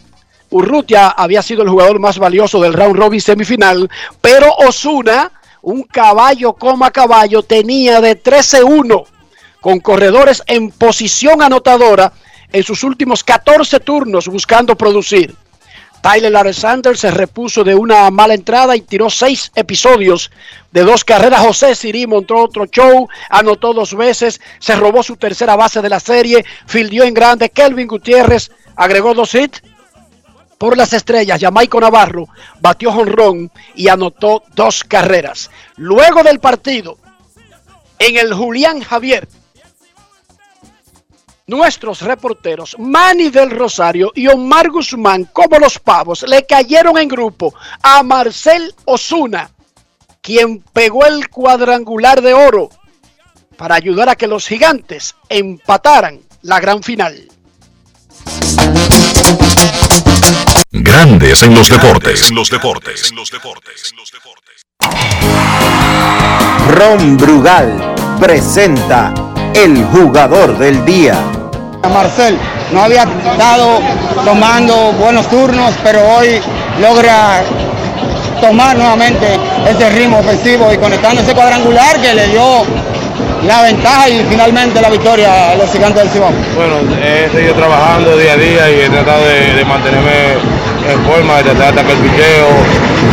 S4: Urrutia había sido el jugador más valioso del round robin semifinal, pero Osuna, un caballo coma caballo, tenía de 13-1 con corredores en posición anotadora en sus últimos 14 turnos buscando producir. Tyler Alexander se repuso de una mala entrada y tiró seis episodios de dos carreras. José Siri montó otro show, anotó dos veces, se robó su tercera base de la serie, fildió en grande. Kelvin Gutiérrez agregó dos hits por las estrellas. Jamaico Navarro batió jonrón y anotó dos carreras. Luego del partido, en el Julián Javier, nuestros reporteros Manny del Rosario y Omar Guzmán, como los pavos, le cayeron en grupo a Marcel Osuna, quien pegó el cuadrangular de oro para ayudar a que los gigantes empataran la gran final.
S1: Grandes en los deportes. En los deportes.
S12: Ron Brugal presenta el jugador del día.
S13: Marcel no había estado tomando buenos turnos, pero hoy logra tomar nuevamente ese ritmo ofensivo y conectando ese cuadrangular que le dio la ventaja y finalmente la victoria a los gigantes del Cibao.
S14: Bueno, he seguido trabajando día a día y he tratado de, de mantenerme en forma, de tratar de atacar el picheo.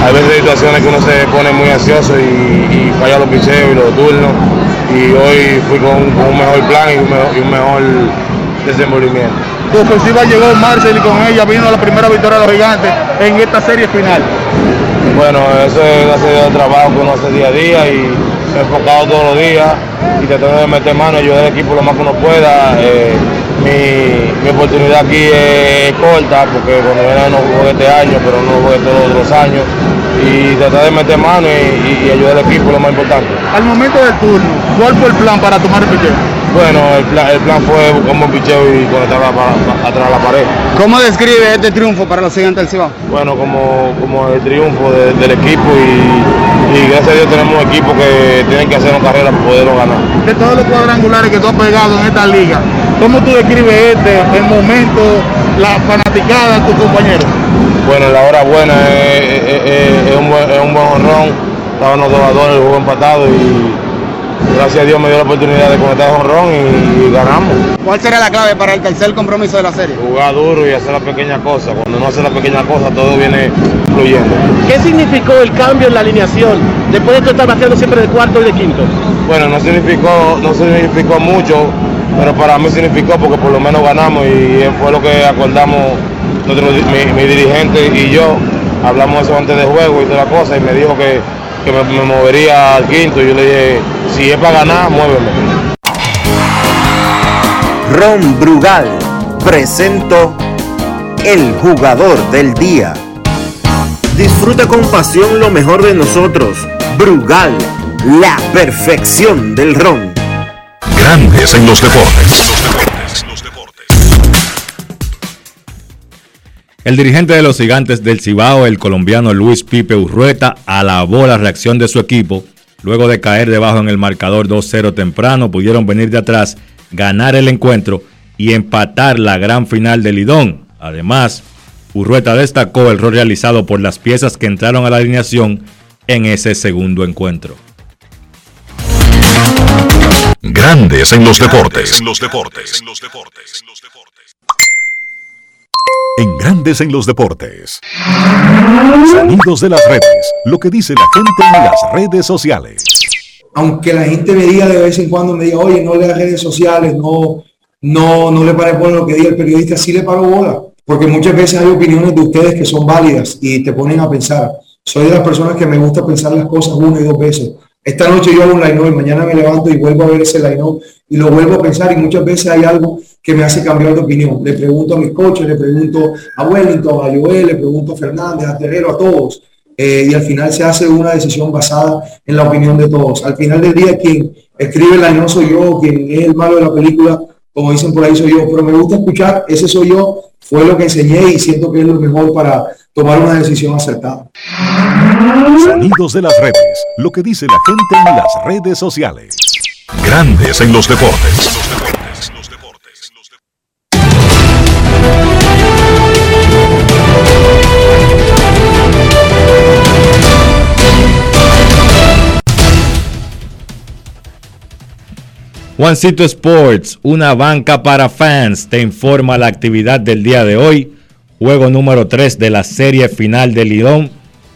S14: Hay veces situaciones que uno se pone muy ansioso y, y falla los picheos y los turnos. Y hoy fui con, con un mejor plan y un mejor, y un mejor desenvolvimiento.
S15: Tu ofensiva llegó Marcel y con ella vino la primera victoria de los gigantes en esta serie final.
S14: Bueno, eso es gracias al trabajo que uno hace día a día y enfocado todos los días y tratando de meter mano, ayudar al equipo lo más que uno pueda. Eh, mi, mi, oportunidad aquí es corta porque cuando venía no jugué este año, pero no jugué todos los años. Y tratar de meter mano y, y, y, ayudar al equipo lo más importante.
S15: Al momento del turno, ¿cuál fue el plan para tomar el picheo?
S14: Bueno, el plan, el plan fue buscar un picheo y conectar la, pa- atrás de la pared.
S13: ¿Cómo describe este triunfo para los gigantes del Cibao?
S14: Bueno, como, como el triunfo de- del equipo y, y gracias a Dios tenemos un equipo que tienen que hacer una carrera para poderlo ganar.
S15: De todos los cuadrangulares que tú has pegado en esta liga, ¿cómo tú describes este, el momento, la fanaticada de tus compañeros?
S14: Bueno, la hora buena es, es- es- es un buen, es un buen honrón. Estaban los dos a dos en el juego empatado y gracias a Dios me dio la oportunidad de conectar el honrón y, y ganamos.
S13: ¿Cuál será la clave para el tercer compromiso de la serie?
S14: Jugar duro y hacer las pequeñas cosas. Cuando uno hace las pequeñas cosas todo viene fluyendo.
S16: ¿Qué significó el cambio en la alineación después de estar bateando siempre de cuarto y de quinto?
S14: Bueno, no significó, no significó mucho, pero para mí significó porque por lo menos ganamos y fue lo que acordamos nosotros, mi, mi dirigente y yo. Hablamos eso antes de juego y toda la cosa y me dijo que, que me, me movería al quinto y yo le dije, si es para ganar, muéveme.
S12: Ron Brugal presento el jugador del día. Disfruta con pasión lo mejor de nosotros. Brugal, la perfección del ron.
S1: Grandes en los deportes.
S2: El dirigente de los gigantes del Cibao, el colombiano Luis Pipe Urrueta, alabó la reacción de su equipo. Luego de caer debajo en el marcador 2-0 temprano, pudieron venir de atrás, ganar el encuentro y empatar la gran final del Lidón. Además, Urrueta destacó el rol realizado por las piezas que entraron a la alineación en ese segundo encuentro.
S1: Grandes en los deportes. En los deportes. En Grandes en los deportes. Sonidos de las redes. Lo que dice la gente en las redes sociales.
S17: aunque la gente me diga de vez en cuando, me diga, oye, no le das redes sociales, no, no, no le pare bola lo que diga el periodista, sí le paro bola, porque muchas veces hay opiniones de ustedes que son válidas y te ponen a pensar. Soy de las personas que me gusta pensar las cosas una y dos veces. Esta noche yo hago un line y mañana me levanto y vuelvo a ver ese line y lo vuelvo a pensar y muchas veces hay algo que me hace cambiar de opinión. Le pregunto a mis coaches, le pregunto a Wellington, a Joel, le pregunto a Fernández, a Terrero, a todos. Eh, y al final se hace una decisión basada en la opinión de todos. Al final del día, quien escribe el no soy yo, quien es el malo de la película, como dicen por ahí, soy yo. Pero me gusta escuchar, ese soy yo, fue lo que enseñé y siento que es lo mejor para tomar una decisión acertada.
S1: Sonidos de las redes. Lo que dice la gente en las redes sociales. Grandes en los deportes.
S2: Juancito Sports, una banca para fans, te informa la actividad del día de hoy. Juego número 3 de la serie final del Lidón.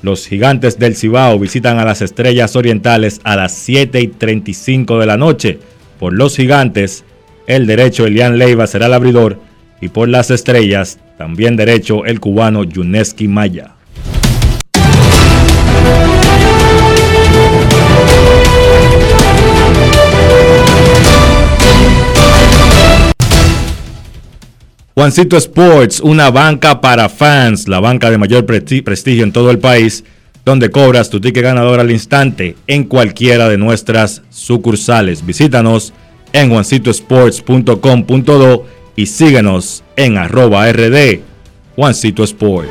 S2: Los gigantes del Cibao visitan a las Estrellas Orientales a las 7 y 35 de la noche. Por los gigantes, el derecho Elian Leiva será el abridor. Y por las Estrellas, también derecho el cubano Yuneski Maya. Juancito Sports, una banca para fans, la banca de mayor presti- prestigio en todo el país, donde cobras tu ticket ganador al instante en cualquiera de nuestras sucursales. Visítanos en juancitosports.com.do y síguenos en arroba rd Juancito Sports.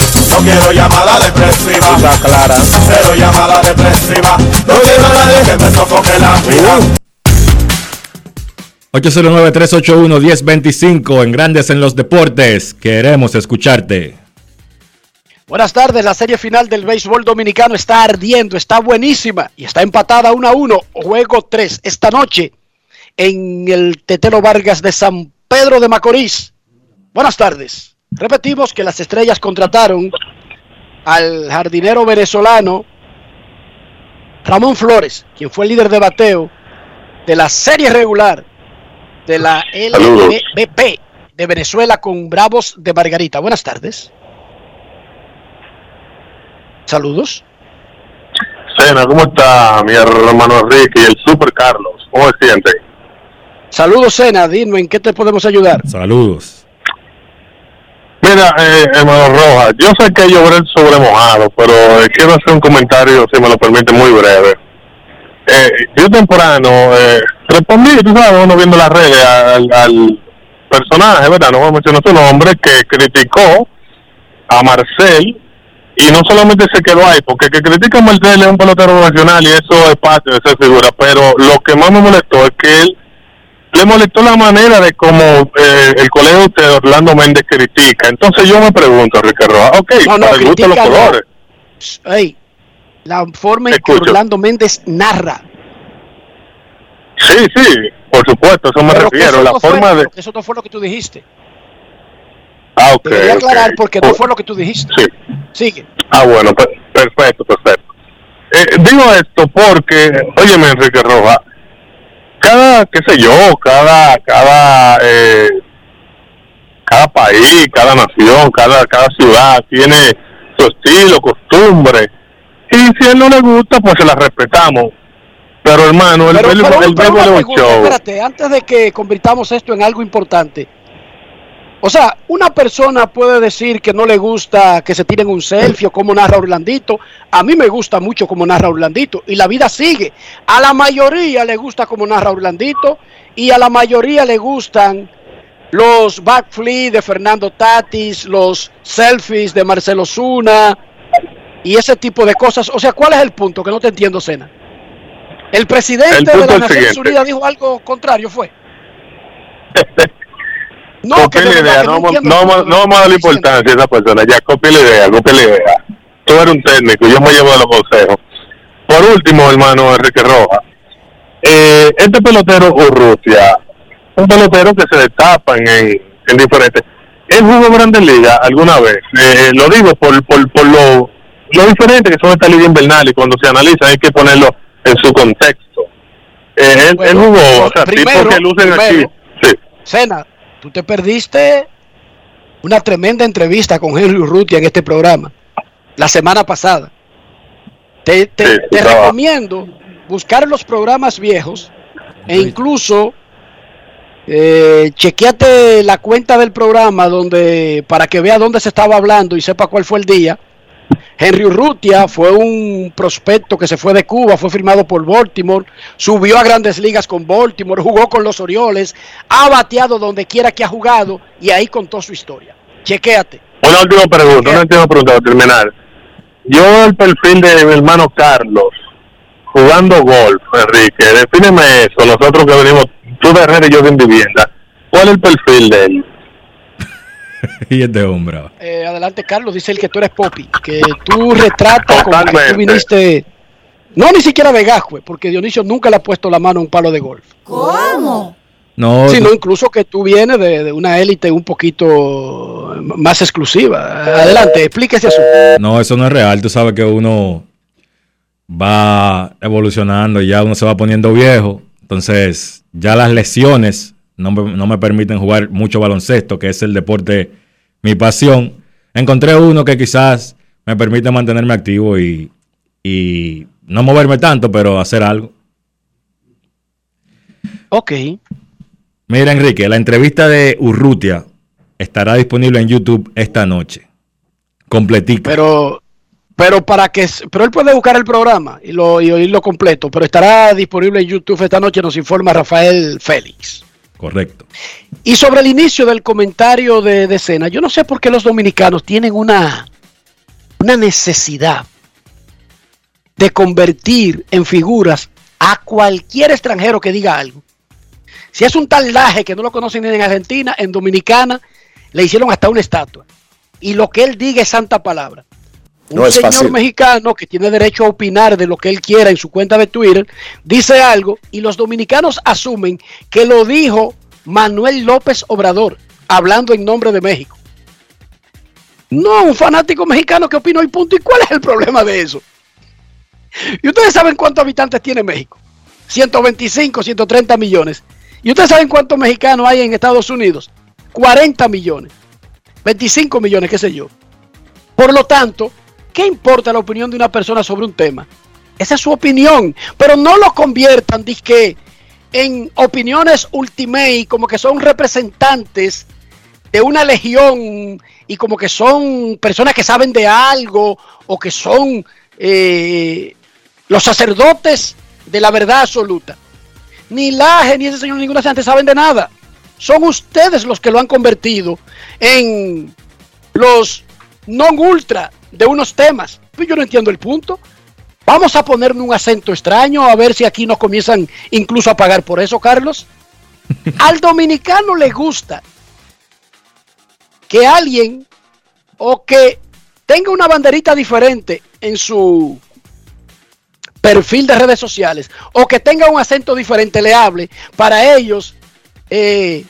S18: No quiero llamada depresiva.
S12: clara.
S18: Cero llamada depresiva. No quiero a nadie que me sofoque la vida.
S2: 809-381-1025 en Grandes en los Deportes. Queremos escucharte.
S4: Buenas tardes, la serie final del béisbol dominicano está ardiendo, está buenísima y está empatada 1 a 1, juego 3 esta noche en el Tetelo Vargas de San Pedro de Macorís. Buenas tardes. Repetimos que las estrellas contrataron al jardinero venezolano Ramón Flores, quien fue el líder de bateo de la serie regular de la LBP de Venezuela con Bravos de Margarita. Buenas tardes. Saludos.
S19: Sena, ¿cómo está mi hermano Enrique y el Super Carlos? ¿Cómo se siente?
S4: Saludos, Sena. Dime, ¿en qué te podemos ayudar?
S2: Saludos.
S19: Mira, eh, hermano Rojas, yo sé que llover sobre mojado, pero eh, quiero hacer un comentario, si me lo permite, muy breve. Eh, yo temprano eh, respondí, tú sabes, uno viendo las redes al, al personaje, ¿verdad? No voy a mencionar su nombre, que criticó a Marcel y no solamente se quedó ahí, porque el que critica a Marcel es un pelotero nacional y eso es parte de esa figura, pero lo que más me molestó es que él le molestó la manera de cómo eh, el colega de usted, Orlando Méndez, critica. Entonces yo me pregunto, Enrique Rojas, ok,
S4: No, no,
S19: para el gusto de los colores.
S4: Ey, la forma en que. Orlando Méndez narra.
S19: Sí, sí, por supuesto, a eso me
S4: Pero
S19: refiero,
S4: eso
S19: la
S4: no fue-
S19: forma de...
S4: que Eso no fue lo que tú dijiste.
S19: Ah, ok,
S4: Te quería
S19: ok.
S4: aclarar porque no fue lo que tú dijiste.
S19: Sí.
S4: Sigue.
S19: Ah, bueno, per- perfecto, perfecto. Eh, digo esto porque, óyeme, Enrique Rojas, cada, qué sé yo, cada, cada, eh, cada país, cada nación, cada, cada ciudad tiene su estilo, costumbre, y si a él no le gusta, pues se la respetamos. Pero hermano, el
S4: Pero, pero-
S19: el
S4: pero una
S19: es un
S4: pregunta,
S19: show.
S4: espérate, antes de que convirtamos esto en algo importante. O sea, una persona puede decir que no le gusta que se tiren un selfie o como narra Orlandito. A mí me gusta mucho como narra Orlandito y la vida sigue. A la mayoría le gusta como narra Orlandito y a la mayoría le gustan los backflips de Fernando Tatis, los selfies de Marcelo Zuna y ese tipo de cosas. O sea, ¿cuál es el punto? Que no te entiendo, Sena. El presidente
S19: El
S4: de las Naciones. Unidas dijo algo contrario, fue. *laughs* No,
S19: copia la idea, no,
S4: no
S19: no, no vamos a darle importancia a esa persona, ya copia la idea, copia la idea. Tú eres un técnico, yo me llevo de los consejos. Por último, hermano Enrique Rojas, eh, este pelotero Urrutia, un pelotero que se destapa en, en diferentes. ¿Él jugó Grandes Ligas alguna vez? Eh, lo digo por, por, por lo, lo diferente que son estas ligas invernales y cuando se analiza hay que ponerlo en su contexto. Eh, él, él jugó, o sea,
S4: primero,
S19: tipos que lucen aquí.
S4: primero.
S19: Sí.
S4: Sena, tú te perdiste una tremenda entrevista con Henry Urrutia en este programa la semana pasada. Te, te-
S19: Sí,
S4: te recomiendo buscar los programas viejos e incluso eh, chequeate la cuenta del programa donde para que vea dónde se estaba hablando y sepa cuál fue el día. Henry Urrutia fue un prospecto que se fue de Cuba, fue firmado por Baltimore, subió a grandes ligas con Baltimore, jugó con los Orioles, ha bateado donde quiera que ha jugado y ahí contó su historia. Chequéate.
S19: Una última pregunta, una última pregunta para terminar. Yo el perfil de mi hermano Carlos jugando golf, Enrique. Defíneme eso, nosotros que venimos, tú de Herrera y yo de vivienda. ¿Cuál es el perfil de él? *laughs*
S2: y este hombre.
S4: Eh, adelante, Carlos, dice el que tú eres Poppy, que tú retratas como que tú viniste, no ni siquiera de Gajue, porque Dionisio nunca le ha puesto la mano a un palo de golf.
S20: ¿Cómo?
S2: No,
S4: sino incluso que tú vienes de, de una élite un poquito más exclusiva. Adelante, explíquese eso.
S2: No, eso no es real. Tú sabes que uno va evolucionando y ya uno se va poniendo viejo. Entonces, ya las lesiones no me, no me permiten jugar mucho baloncesto, que es el deporte, mi pasión. Encontré uno que quizás me permite mantenerme activo y, y no moverme tanto, pero hacer algo.
S4: Ok.
S2: Mira, Enrique, la entrevista de Urrutia estará disponible en YouTube esta noche. Completica.
S4: Pero, pero para que, pero él puede buscar el programa y, lo, y oírlo completo, pero estará disponible en YouTube esta noche, nos informa Rafael Félix.
S2: Correcto.
S4: Y sobre el inicio del comentario de, de Cena, yo no sé por qué los dominicanos tienen una, una necesidad de convertir en figuras a cualquier extranjero que diga algo. Si es un tal Laje que no lo conocen ni en Argentina, en Dominicana le hicieron hasta una estatua. Y lo que él diga es santa palabra. Un
S21: No
S4: señor
S21: fácil.
S4: mexicano que tiene derecho a opinar de lo que él quiera en su cuenta de Twitter, dice algo y los dominicanos asumen que lo dijo Manuel López Obrador, hablando en nombre de México. No, un fanático mexicano que opinó y punto. ¿Y cuál es el problema de eso? ¿Y ustedes saben cuántos habitantes tiene México? 125, 130 millones. ¿Y ustedes saben cuántos mexicanos hay en Estados Unidos? 40 millones. 25 millones, qué sé yo. Por lo tanto, ¿qué importa la opinión de una persona sobre un tema? Esa es su opinión. Pero no lo conviertan, que en opiniones ultimate, como que son representantes de una legión y como que son personas que saben de algo o que son eh, los sacerdotes de la verdad absoluta. Ni Laje ni ese señor ninguna gente saben de nada. Son ustedes los que lo han convertido en los non ultra de unos temas. Pues yo no entiendo el punto. Vamos a ponerme un acento extraño a ver si aquí nos comienzan incluso a pagar por eso, Carlos. *laughs* Al dominicano le gusta que alguien o que tenga una banderita diferente en su perfil de redes sociales o que tenga un acento diferente le hable para ellos eh,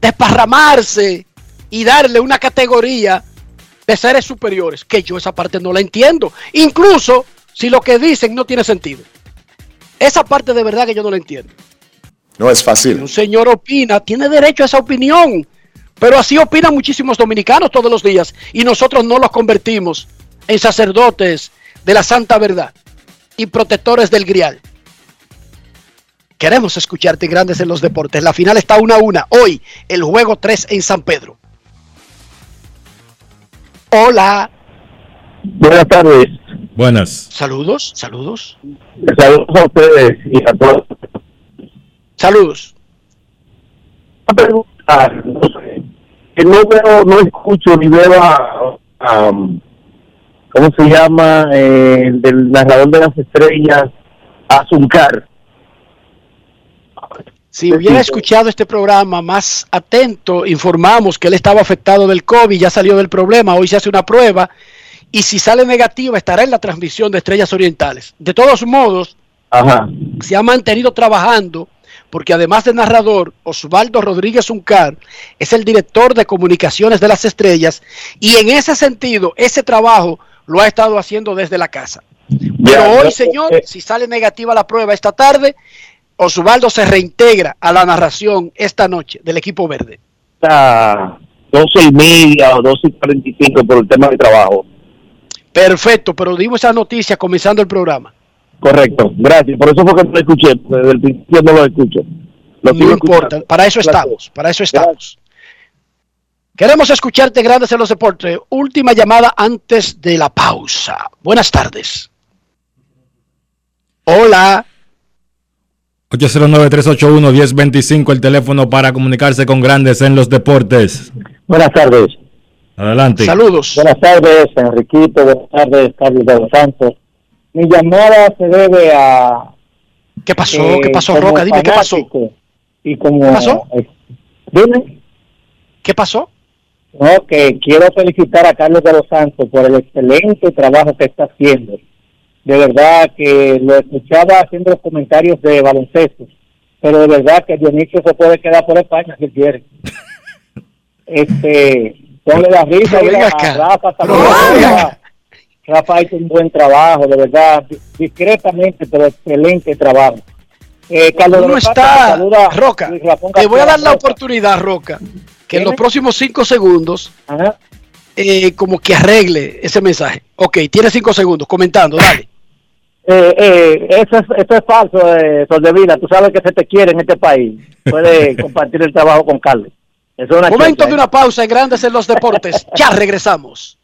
S4: desparramarse y darle una categoría de seres superiores, que yo esa parte no la entiendo, incluso si lo que dicen no tiene sentido. Esa parte de verdad que yo no la entiendo.
S5: No es fácil.
S4: un señor opina, tiene derecho a esa opinión, pero así opinan muchísimos dominicanos todos los días y nosotros no los convertimos en sacerdotes de la santa verdad y protectores del grial. Queremos escucharte grandes en los deportes. La final está una a una. Hoy, el juego 3 en San Pedro. Hola.
S22: Buenas tardes.
S2: Buenas.
S4: Saludos, saludos.
S22: Saludos a ustedes y a todos.
S4: Saludos.
S22: A preguntar, no sé, que no veo, no escucho ni veo a, a ¿cómo se llama? Eh, el del narrador de las estrellas, Azuncar.
S4: Si hubiera escuchado este programa más atento, informamos que él estaba afectado del COVID, ya salió del problema, hoy se hace una prueba y si sale negativa estará en la transmisión de Estrellas Orientales. De todos modos, se ha mantenido trabajando porque además de narrador, Osvaldo Rodríguez Uncar es el director de comunicaciones de las estrellas y en ese sentido, ese trabajo lo ha estado haciendo desde la casa. Pero hoy, señor, si sale negativa la prueba esta tarde, Osvaldo se reintegra a la narración esta noche del equipo verde.
S22: A 12 y media o 12 y 45 por el tema de trabajo.
S4: Perfecto, pero dimos esa noticia comenzando el programa.
S22: Correcto, gracias. Por eso fue que no lo escuché, desde el principio no lo escucho.
S4: no importa, para eso estamos, para eso estamos. Queremos escucharte grandes en los deportes. Última llamada antes de la pausa. Buenas tardes. Hola.
S2: 809-381-1025, el teléfono para comunicarse con grandes en los deportes.
S22: Buenas tardes.
S2: Adelante.
S4: Saludos.
S22: Buenas tardes, Enriquito. Buenas tardes, Carlos de los Santos. Mi llamada se debe a...
S4: ¿Qué pasó? ¿Qué pasó, Roca? Dime, ¿qué pasó?
S22: Y como,
S4: ¿Qué pasó?
S22: Dime.
S4: ¿Qué pasó?
S22: No, que quiero felicitar a Carlos de los Santos por el excelente trabajo que está haciendo de verdad que lo escuchaba haciendo los comentarios de baloncesto, pero de verdad que Dionisio se puede quedar por España si quiere. *laughs* este, ponle la risa y a, Rafa también. Rafa, Rafa hizo un buen trabajo, de verdad, discretamente, pero excelente trabajo.
S4: Eh, Carlos ¿Cómo está, Roca? Te voy a dar la oportunidad, Roca, que en los próximos cinco segundos eh, como que arregle ese mensaje. Ok, tiene cinco segundos comentando, dale.
S22: Eh, eh, eso, es, eso es falso, eh, Soldevila. Tú sabes que se te quiere en este país. Puede *laughs* compartir el trabajo con Carlos.
S4: Es una Momento de una pausa en Grandes en los Deportes. *laughs* ya regresamos.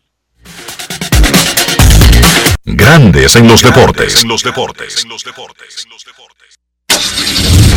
S1: Grandes en los deportes. En los deportes. En los deportes.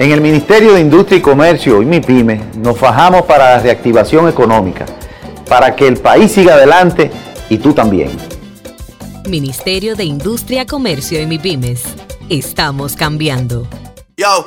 S12: En el Ministerio de Industria y Comercio y MIPYME nos fajamos para la reactivación económica, para que el país siga adelante y tú también.
S21: Ministerio de Industria, Comercio y MIPYMES. Estamos cambiando.
S23: Yo,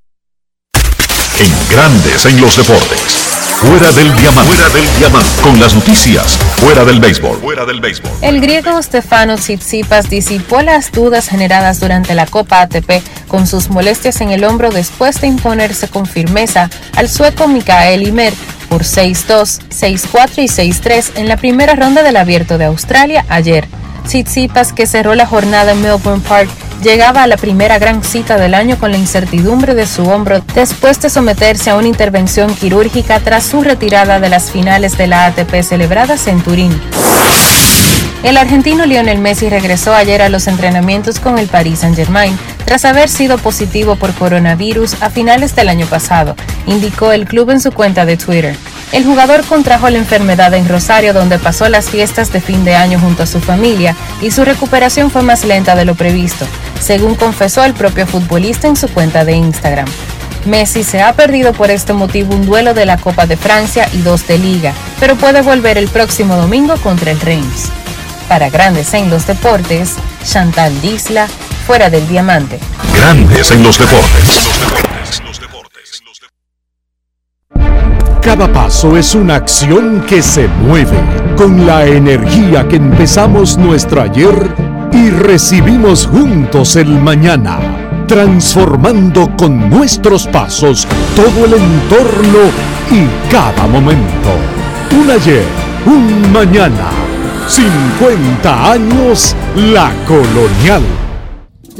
S1: En Grandes en los Deportes. Fuera del diamante. Fuera del diamante. Con las noticias. Fuera del béisbol. Fuera del béisbol.
S24: El griego Stefano Tsitsipas disipó las dudas generadas durante la Copa ATP con sus molestias en el hombro después de imponerse con firmeza al sueco Mikael Ymer por 6-2, 6-4 y 6-3 en la primera ronda del Abierto de Australia ayer. Tsitsipas, que cerró la jornada en Melbourne Park, llegaba a la primera gran cita del año con la incertidumbre de su hombro después de someterse a una intervención quirúrgica tras su retirada de las finales de la ATP celebradas en Turín. El argentino Lionel Messi regresó ayer a los entrenamientos con el Paris Saint-Germain tras haber sido positivo por coronavirus a finales del año pasado, indicó el club en su cuenta de Twitter. El jugador contrajo la enfermedad en Rosario donde pasó las fiestas de fin de año junto a su familia y su recuperación fue más lenta de lo previsto, según confesó el propio futbolista en su cuenta de Instagram. Messi se ha perdido por este motivo un duelo de la Copa de Francia y dos de Liga, pero puede volver el próximo domingo contra el Reims. Para Grandes en los Deportes, Chantal Disla, fuera del diamante.
S1: Grandes en los deportes.
S25: Cada paso es una acción que se mueve con la energía que empezamos nuestro ayer y recibimos juntos el mañana, transformando con nuestros pasos todo el entorno y cada momento. Un ayer, un mañana, 50 años la colonial.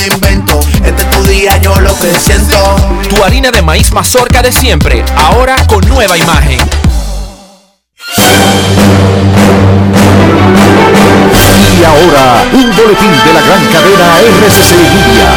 S23: invento. Este es tu día, yo lo que siento.
S26: Tu harina de maíz mazorca de siempre, ahora con nueva imagen.
S25: Y ahora, un boletín de la gran cadena RCC Media.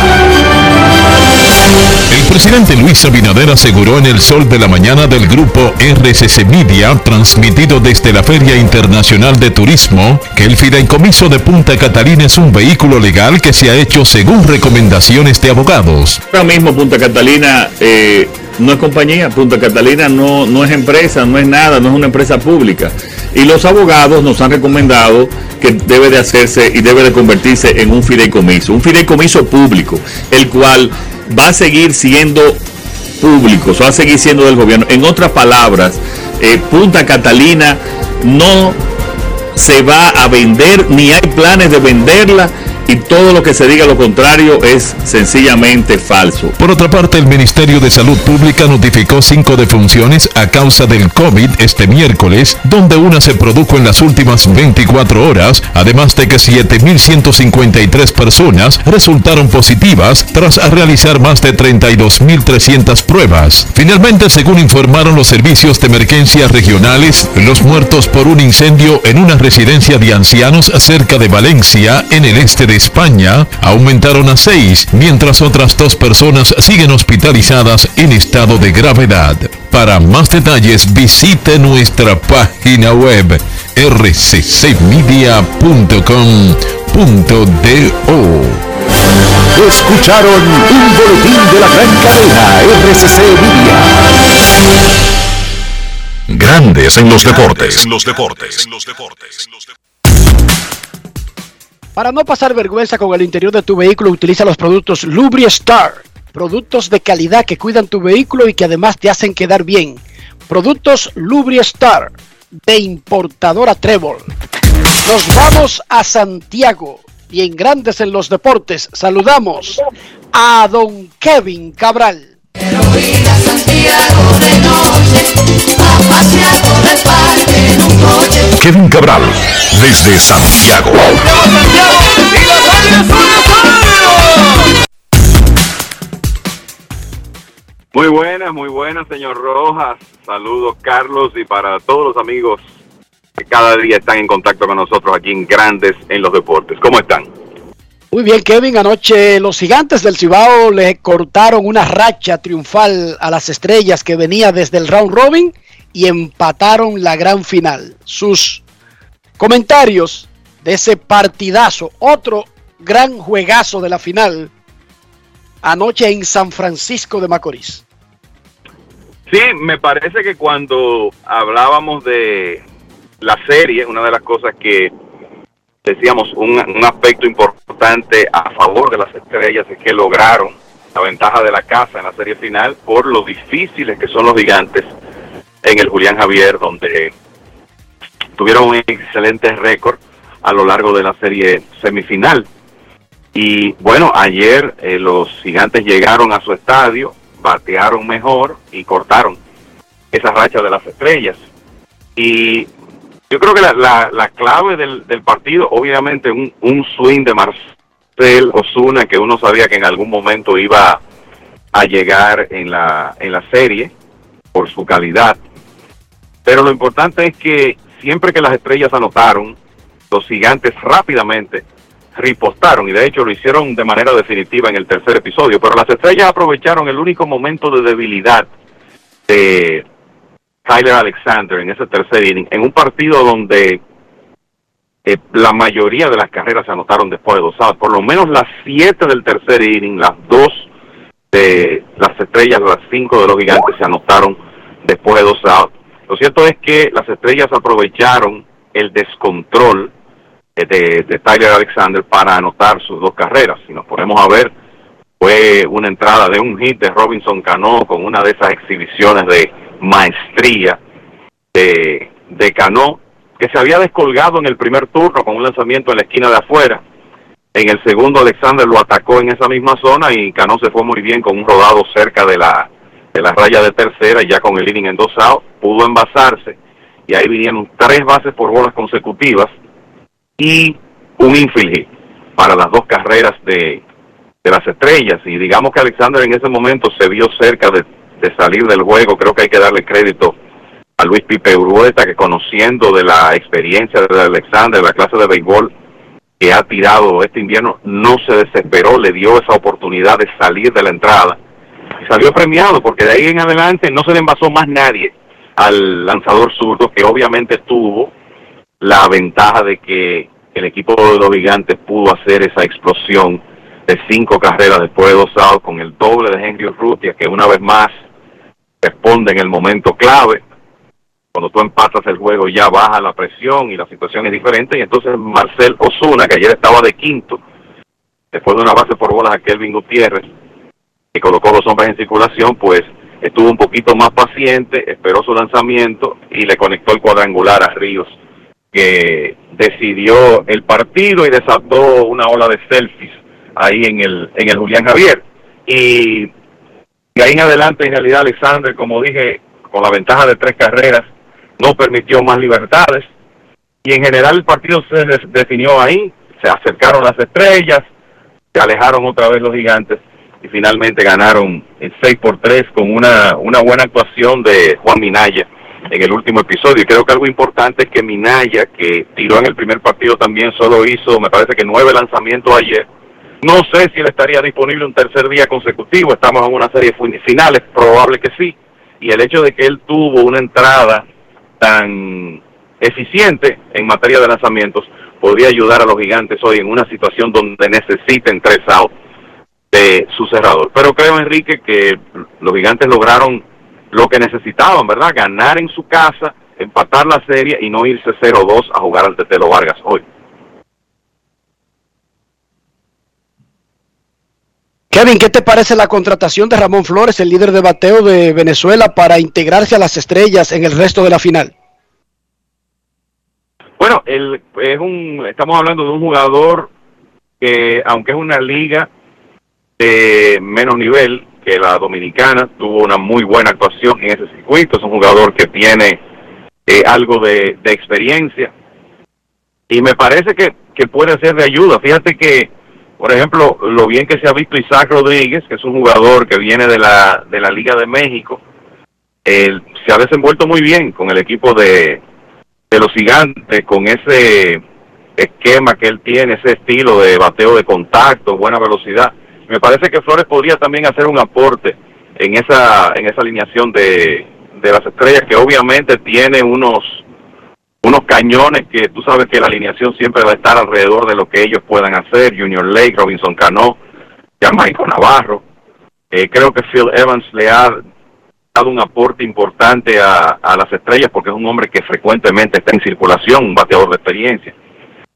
S1: El
S27: presidente Luis Abinader aseguró en el sol de la mañana del grupo RCC Media, transmitido desde la Feria Internacional de Turismo, que el fideicomiso de Punta Catalina es un vehículo legal que se ha hecho según recomendaciones de abogados.
S28: Ahora mismo Punta Catalina eh, no es compañía, Punta Catalina no, no es empresa, no es nada, no es una empresa pública. Y los abogados nos han recomendado que debe de hacerse y debe de convertirse en un fideicomiso, un fideicomiso público, el cual va a seguir siendo público, va a seguir siendo del gobierno. En otras palabras, eh, Punta Catalina no se va a vender, ni hay planes de venderla y todo lo que se diga lo contrario es sencillamente falso.
S27: Por otra parte, el Ministerio de Salud Pública notificó cinco defunciones a causa del COVID este miércoles, donde una se produjo en las últimas 24 horas, además de que 7.153 personas resultaron positivas tras realizar más de 32.300 pruebas. Finalmente, según informaron los servicios de emergencia regionales, los muertos por un incendio en una residencia de ancianos cerca de Valencia, en el este de España, aumentaron a seis, mientras otras dos personas siguen hospitalizadas en estado de gravedad. Para más detalles visite nuestra página web rccmedia.com.do.
S20: Escucharon un boletín de la gran cadena RCC Media.
S27: Grandes en los deportes. En los deportes.
S4: Para no pasar vergüenza con el interior de tu vehículo, utiliza los productos Lubri Star. Productos de calidad que cuidan tu vehículo y que además te hacen quedar bien. Productos Lubri Star de importadora Trébol. Nos vamos a Santiago y en Grandes en los Deportes saludamos a don Kevin Cabral.
S27: Kevin Cabral, desde Santiago.
S29: Muy buenas, muy buenas, señor Rojas. Saludos, Carlos, y para todos los amigos que cada día están en contacto con nosotros aquí en Grandes en los Deportes. ¿Cómo están?
S4: Muy bien, Kevin. Anoche los gigantes del Cibao le cortaron una racha triunfal a las estrellas que venía desde el round robin y empataron la gran final. Sus comentarios de ese partidazo, otro gran juegazo de la final, anoche en San Francisco de Macorís.
S29: Sí, me parece que cuando hablábamos de la serie, una de las cosas que decíamos, un, un aspecto importante a favor de las estrellas es que lograron la ventaja de la casa en la serie final por lo difíciles que son los gigantes en el Julián Javier, donde tuvieron un excelente récord a lo largo de la serie semifinal. Y bueno, ayer eh, los gigantes llegaron a su estadio, batearon mejor y cortaron esa racha de las estrellas. Y yo creo que la, la, la clave del, del, partido, obviamente un, un swing de Marcel Osuna, que uno sabía que en algún momento iba a llegar en la, en la serie por su calidad. Pero lo importante es que siempre que las estrellas anotaron, los gigantes rápidamente ripostaron y de hecho lo hicieron de manera definitiva en el tercer episodio, pero las estrellas aprovecharon el único momento de debilidad de Tyler Alexander en ese tercer inning, en un partido donde eh, la mayoría de las carreras se anotaron después de dos outs, por lo menos las siete del tercer inning, las dos de las estrellas, las cinco de los gigantes se anotaron después de dos outs. Lo cierto es que las estrellas aprovecharon el descontrol de, de, Tyler Alexander para anotar sus dos carreras. Si nos ponemos a ver, fue una entrada de un hit de Robinson Cano con una de esas exhibiciones de maestría de, de Cano, que se había descolgado en el primer turno con un lanzamiento en la esquina de afuera. En el segundo, Alexander lo atacó en esa misma zona y Cano se fue muy bien con un rodado cerca de la, de la raya de tercera, ya con el inning en dos pudo envasarse y ahí vinieron tres bases por bolas consecutivas y un infield para las dos carreras de, de las estrellas. Y digamos que Alexander en ese momento se vio cerca de, de salir del juego. Creo que hay que darle crédito a Luis Pipe Urueta, que conociendo de la experiencia de Alexander, de la clase de béisbol que ha tirado este invierno, no se desesperó, le dio esa oportunidad de salir de la entrada salió premiado porque de ahí en adelante no se le envasó más nadie al lanzador zurdo que obviamente tuvo la ventaja de que el equipo de los gigantes pudo hacer esa explosión de cinco carreras después de dos outs con el doble de Henry Urrutia que una vez más responde en el momento clave. Cuando tú empatas el juego ya baja la presión y la situación es diferente. Y entonces Marcel Osuna que ayer estaba de quinto después de una base por bolas a Kelvin Gutiérrez que colocó los hombres en circulación pues estuvo un poquito más paciente, esperó su lanzamiento y le conectó el cuadrangular a Ríos, que decidió el partido y desató una ola de selfies ahí en el, en el Julián Javier. Y de ahí en adelante, en realidad, Alexander, como dije, con la ventaja de tres carreras, no permitió más libertades. Y en general el partido se definió ahí, se acercaron las estrellas, se alejaron otra vez los gigantes y finalmente ganaron en 6 por 3 con una, una buena actuación de Juan Minaya en el último episodio. Y creo que algo importante es que Minaya, que tiró en el primer partido también, solo hizo, me parece que nueve lanzamientos ayer. No sé si él estaría disponible un tercer día consecutivo, estamos en una serie finales, probable que sí. Y el hecho de que él tuvo una entrada tan eficiente en materia de lanzamientos podría ayudar a los gigantes hoy en una situación donde necesiten tres outs su cerrador. Pero creo, Enrique, que los gigantes lograron lo que necesitaban, ¿verdad? Ganar en su casa, empatar la serie y no irse 0-2 a jugar al Tetelo Vargas hoy.
S4: Kevin, ¿qué te parece la contratación de Ramón Flores, el líder de bateo de Venezuela, para integrarse a las estrellas en el resto de la final?
S29: Bueno, el, es un, estamos hablando de un jugador que, aunque es una liga de menos nivel que la dominicana, tuvo una muy buena actuación en ese circuito, es un jugador que tiene eh, algo de, experiencia y me parece que, que puede ser de ayuda. Fíjate que, por ejemplo, lo bien que se ha visto Isaac Rodríguez, que es un jugador que viene de la, de la Liga de México, se ha desenvuelto muy bien con el equipo de, de los gigantes, con ese esquema que él tiene, ese estilo de bateo de contacto, buena velocidad me parece que Flores podría también hacer un aporte en esa en esa alineación de, de las estrellas que obviamente tiene unos unos cañones que tú sabes que la alineación siempre va a estar alrededor de lo que ellos puedan hacer, Junior Lake, Robinson Cano, Jamaico Navarro. Eh, creo que Phil Evans le ha dado un aporte importante a, a las estrellas porque es un hombre que frecuentemente está en circulación, un bateador de experiencia.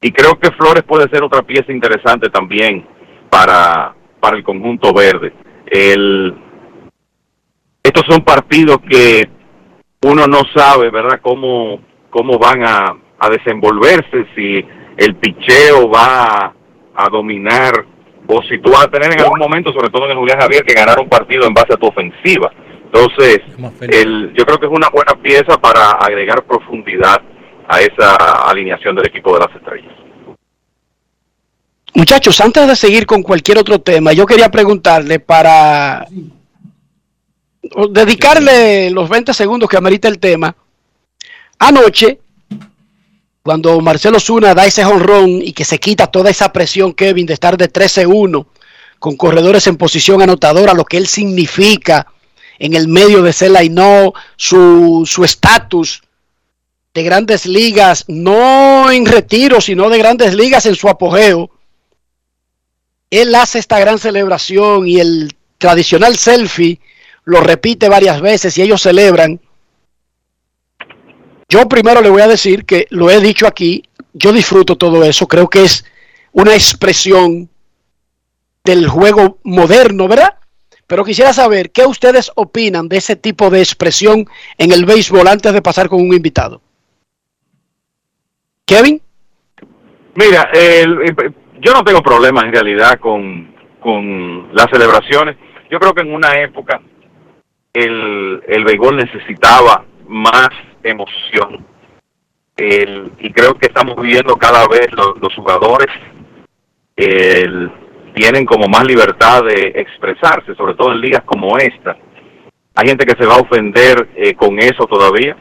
S29: Y creo que Flores puede ser otra pieza interesante también para, para el conjunto verde. El, estos son partidos que uno no sabe, ¿verdad?, cómo, cómo van a, desenvolverse, si el picheo va a, dominar o si tú vas a tener en algún momento, sobre todo en Julián Javier, que ganar un partido en base a tu ofensiva. Entonces, el, yo creo que es una buena pieza para agregar profundidad a esa alineación del equipo de las estrellas.
S4: Muchachos, antes de seguir con cualquier otro tema, yo quería preguntarle para dedicarle los 20 segundos que amerita el tema. Anoche, cuando Marcelo Zuna da ese honrón y que se quita toda esa presión, Kevin, de estar de 13-1 con corredores en posición anotadora, lo que él significa en el medio de Cela y no su estatus de grandes ligas, no en retiro, sino de grandes ligas en su apogeo él hace esta gran celebración y el tradicional selfie lo repite varias veces y ellos celebran. Yo primero le voy a decir que lo he dicho aquí, yo disfruto todo eso, creo que es una expresión del juego moderno, ¿verdad? Pero quisiera saber qué ustedes opinan de ese tipo de expresión en el béisbol antes de pasar con un invitado. Kevin.
S29: Mira, el, yo no tengo problemas en realidad con, con las celebraciones. Yo creo que en una época el, el béisbol necesitaba más emoción. y creo que estamos viendo cada vez los, jugadores tienen como más libertad de expresarse, sobre todo en ligas como esta. Hay gente que se va a ofender eh, con eso todavía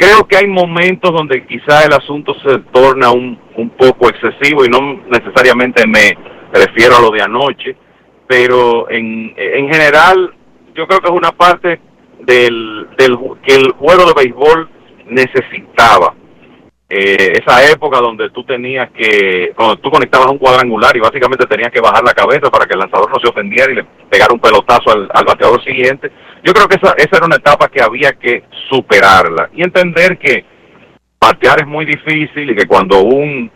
S29: Creo que hay momentos donde quizá el asunto se torna un, un poco excesivo y no necesariamente me refiero a lo de anoche, pero en, en general yo creo que es una parte del, del que el juego de béisbol necesitaba. Eh, esa época donde tú tenías que, cuando tú conectabas un cuadrangular y básicamente tenías que bajar la cabeza para que el lanzador no se ofendiera y le pegara un pelotazo al, bateador siguiente. Yo creo que esa, esa era una etapa que había que superarla y entender que batear es muy difícil y que cuando un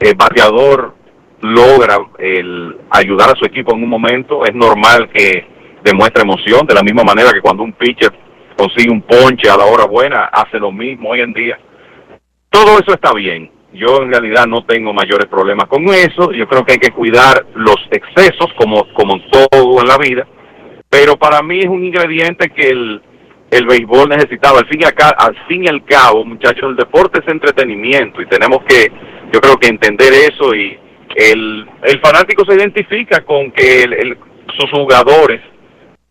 S29: eh, bateador logra el ayudar a su equipo en un momento, es normal que demuestre emoción, de la misma manera que cuando un pitcher consigue un ponche a la hora buena, hace lo mismo hoy en día. Todo eso está bien. Yo en realidad no tengo mayores problemas con eso. Yo creo que hay que cuidar los excesos como, como todo en la vida. Pero para mí es un ingrediente que el, el béisbol necesitaba. Al fin, y acá, al fin y al cabo, muchachos, el deporte es entretenimiento y tenemos que, yo creo que entender eso y el, el fanático se identifica con que el, sus jugadores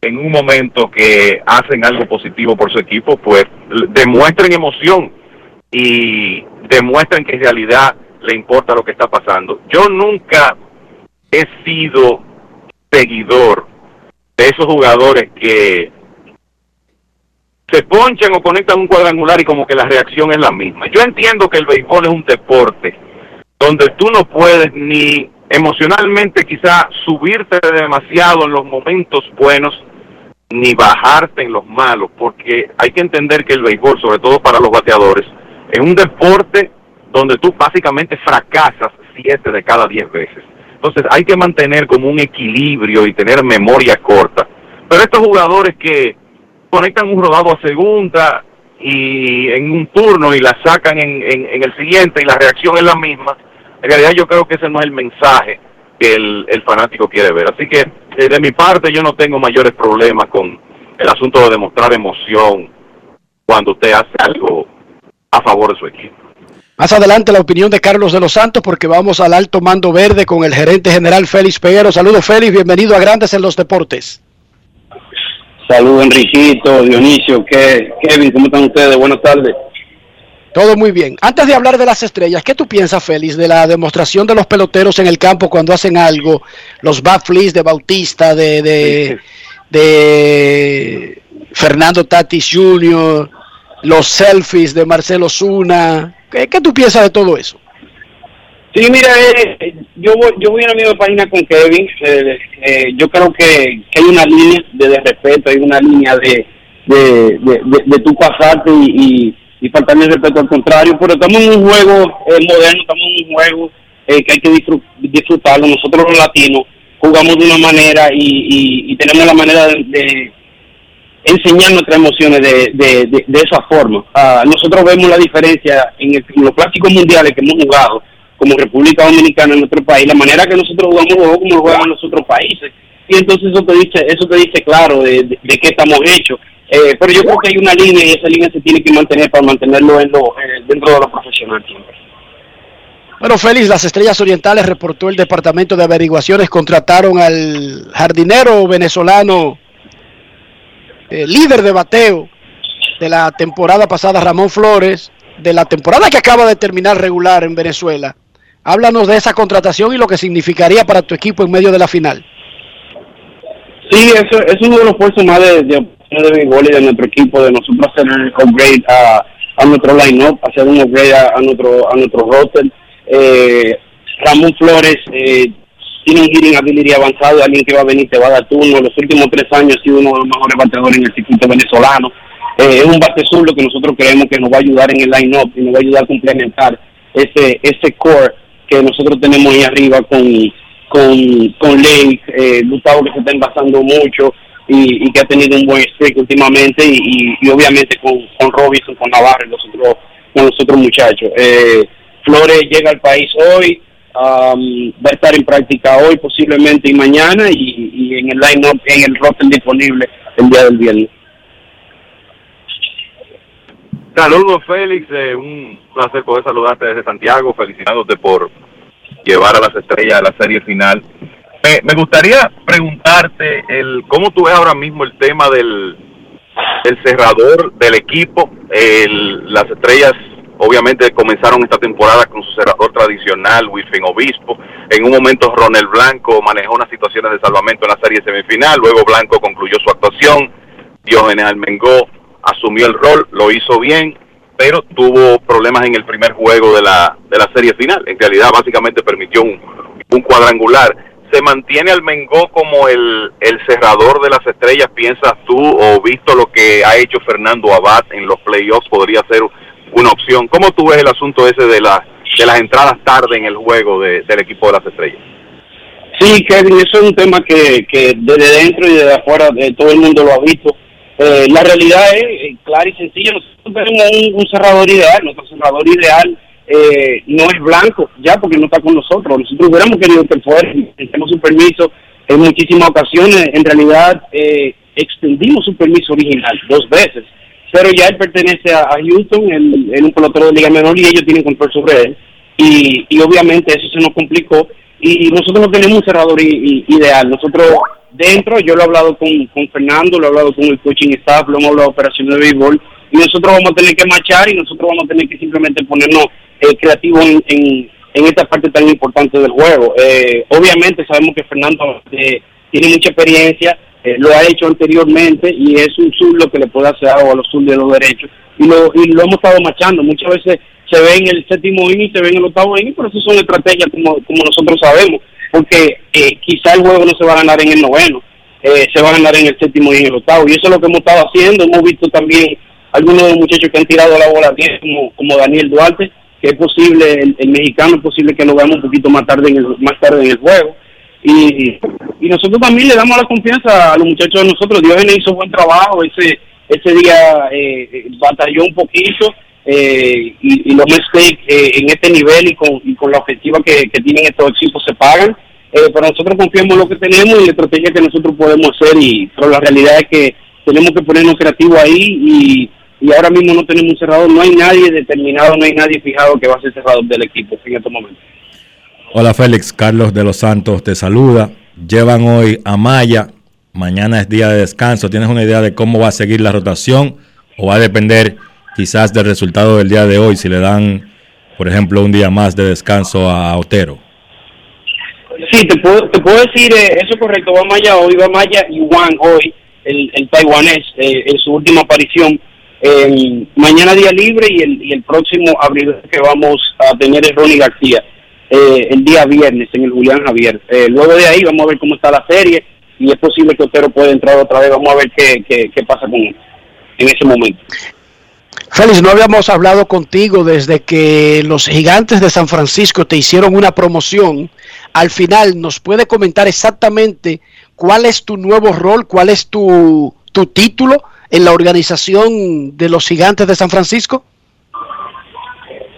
S29: en un momento que hacen algo positivo por su equipo, pues demuestren emoción y demuestren que en realidad le importa lo que está pasando. Yo nunca he sido seguidor de esos jugadores que se ponchan o conectan un cuadrangular y como que la reacción es la misma. Yo entiendo que el béisbol es un deporte donde tú no puedes ni emocionalmente quizá subirte demasiado en los momentos buenos ni bajarte en los malos, porque hay que entender que el béisbol, sobre todo para los bateadores, es un deporte donde tú básicamente fracasas siete de cada diez veces. Entonces hay que mantener como un equilibrio y tener memoria corta. Pero estos jugadores que conectan un rodado a segunda y en un turno y la sacan en, en el siguiente y la reacción es la misma, en realidad yo creo que ese no es el mensaje que el, el fanático quiere ver. Así que eh, de mi parte yo no tengo mayores problemas con el asunto de demostrar emoción cuando usted hace algo a favor de su equipo.
S4: Más adelante la opinión de Carlos de los Santos porque vamos al alto mando verde con el gerente general Félix Peguero. Saludos Félix, bienvenido a Grandes en los Deportes.
S30: Saludos Enriquito, Dionisio, Kevin, ¿cómo están ustedes? Buenas tardes.
S4: Todo muy bien. Antes de hablar de las estrellas, ¿qué tú piensas, Félix, de la demostración de los peloteros en el campo cuando hacen algo? Los bat de Bautista, de, de, de Fernando Tatis Jr., los selfies de Marcelo Zuna. ¿Qué, ¿Qué, tú piensas de todo eso?
S30: Sí, mira, eh, yo, voy, yo voy a la misma página con Kevin. Eh, eh, yo creo que, hay una línea de, respeto, hay una línea de, de, de, de tu pasarte y, y y respeto al contrario, pero estamos en un juego eh, moderno, estamos en un juego eh, que hay que disfrutarlo. Nosotros los latinos jugamos de una manera y, tenemos la manera de, enseñar nuestras emociones de, de, de, esa forma. Ah, nosotros vemos la diferencia en, los clásicos mundiales que hemos jugado como República Dominicana en nuestro país, la manera que nosotros jugamos como lo juegan los otros países. Y entonces eso te dice, eso te dice claro de, de qué estamos hechos. Eh, pero yo creo que hay una línea y esa línea se tiene que mantener para mantenerlo en lo, eh, dentro de lo profesional siempre.
S4: Bueno, Félix, las Estrellas Orientales reportó el Departamento de Averiguaciones, contrataron al jardinero venezolano, eh, líder de bateo de la temporada pasada, Ramón Flores, de la temporada que acaba de terminar regular en Venezuela. Háblanos de esa contratación y lo que significaría para tu equipo en medio de la final.
S30: Sí, eso es uno de los puestos más de, de de y de nuestro equipo, de nosotros hacer un upgrade a, a nuestro line-up, hacer un upgrade a, nuestro a nuestro roster. Eh, Ramón Flores eh, tiene un ability avanzado, alguien que va a venir te va a dar turno. Los últimos tres años ha sido uno de los mejores bateadores en el circuito venezolano. Eh, es un bate que nosotros creemos que nos va a ayudar en el line-up y nos va a ayudar a complementar ese ese core que nosotros tenemos ahí arriba con con, con Lake, eh, Gustavo que se está envasando mucho, y, que ha tenido un buen streak últimamente y, obviamente con, con Robinson, con Navarro y los otros, con los otros muchachos. Eh, Flores llega al país hoy, va a estar en práctica hoy posiblemente y mañana y, en el line-up, en el roster disponible el día del viernes.
S29: Saludos Félix, eh, un placer poder saludarte desde Santiago, felicitándote por llevar a las estrellas a la serie final me, gustaría preguntarte el cómo tú ves ahora mismo el tema del, cerrador del equipo. las estrellas obviamente comenzaron esta temporada con su cerrador tradicional, Wilfin Obispo. En un momento Ronel Blanco manejó unas situaciones de salvamento en la serie semifinal, luego Blanco concluyó su actuación, Diógenes Almengó asumió el rol, lo hizo bien, pero tuvo problemas en el primer juego de la, de la serie final. En realidad básicamente permitió un, un cuadrangular. ¿Se mantiene Almengó como el, el cerrador de las estrellas, piensas tú, o visto lo que ha hecho Fernando Abad en los playoffs, podría ser una opción? ¿Cómo tú ves el asunto ese de, la, de las entradas tarde en el juego de- del equipo de las estrellas?
S30: Sí, Kevin, eso es un tema que, que desde dentro y desde afuera eh, todo el mundo lo ha visto. Eh, la realidad es eh, clara y sencilla. Nosotros tenemos un, un cerrador ideal. Nuestro cerrador ideal eh, no es blanco, ya porque no está con nosotros. Nosotros hubiéramos querido que fuera. Tenemos su permiso en muchísimas ocasiones. En realidad, eh, extendimos su permiso original dos veces. Pero ya él pertenece a, Houston, él es un pelotero de Liga Menor y ellos tienen control sobre él. Y, y obviamente eso se nos complicó y nosotros no tenemos un cerrador ideal. Nosotros dentro, yo lo he hablado con, con Fernando, lo he hablado con el coaching staff, lo hemos hablado de operaciones de béisbol y nosotros vamos a tener que marchar y nosotros vamos a tener que simplemente ponernos eh, creativos en, en, en esta parte tan importante del juego. Eh, obviamente sabemos que Fernando eh, tiene mucha experiencia, eh, lo ha hecho anteriormente y es un zurdo que le puede hacer algo a los zurdos de los derechos y lo, y lo hemos estado machando. Muchas veces se ve en el séptimo inning, se ve en el octavo inning, pero eso son estrategias como, como nosotros sabemos, porque eh, quizá el juego no se va a ganar en el noveno, eh, se va a ganar en el séptimo y en el octavo, y eso es lo que hemos estado haciendo. Hemos visto también algunos de los muchachos que han tirado la bola bien, como, como Daniel Duarte, que es posible, el, el mexicano es posible que lo veamos un poquito más tarde en el, más tarde en el juego. Y, nosotros también le damos la confianza a los muchachos de nosotros. Diógenes hizo buen trabajo, ese ese día eh, eh, batalló un poquito eh, y, los mistakes eh, en este nivel y con, y con la que, que tienen estos equipos se pagan. Eh, pero nosotros confiamos en lo que tenemos y la estrategia que nosotros podemos hacer. y Pero la realidad es que tenemos que ponernos creativos ahí y, y ahora mismo no tenemos un cerrador. No hay nadie determinado, no hay nadie fijado que va a ser cerrador del equipo en estos momentos.
S2: Hola Félix, Carlos de los Santos te saluda. Llevan hoy a Maya, mañana es día de descanso. ¿Tienes una idea de cómo va a seguir la rotación o va a depender quizás del resultado del día de hoy si le dan, por ejemplo, un día más de descanso a Otero?
S30: Sí, te puedo, decir, eh, eso es correcto, va Maya hoy, va Maya y Juan hoy, el, el taiwanés, eh, en su última aparición. Eh, mañana día libre y el, y el próximo abril que vamos a tener es Ronnie García, eh, el día viernes en el Julián Javier. Eh, luego de ahí vamos a ver cómo está la serie y es posible que Otero pueda entrar otra vez, vamos a ver qué, qué, qué pasa con él en ese momento.
S4: Félix, no habíamos hablado contigo desde que los gigantes de San Francisco te hicieron una promoción. Al final, ¿nos puede comentar exactamente cuál es tu nuevo rol, cuál es tu, tu título en la organización de los gigantes de San Francisco?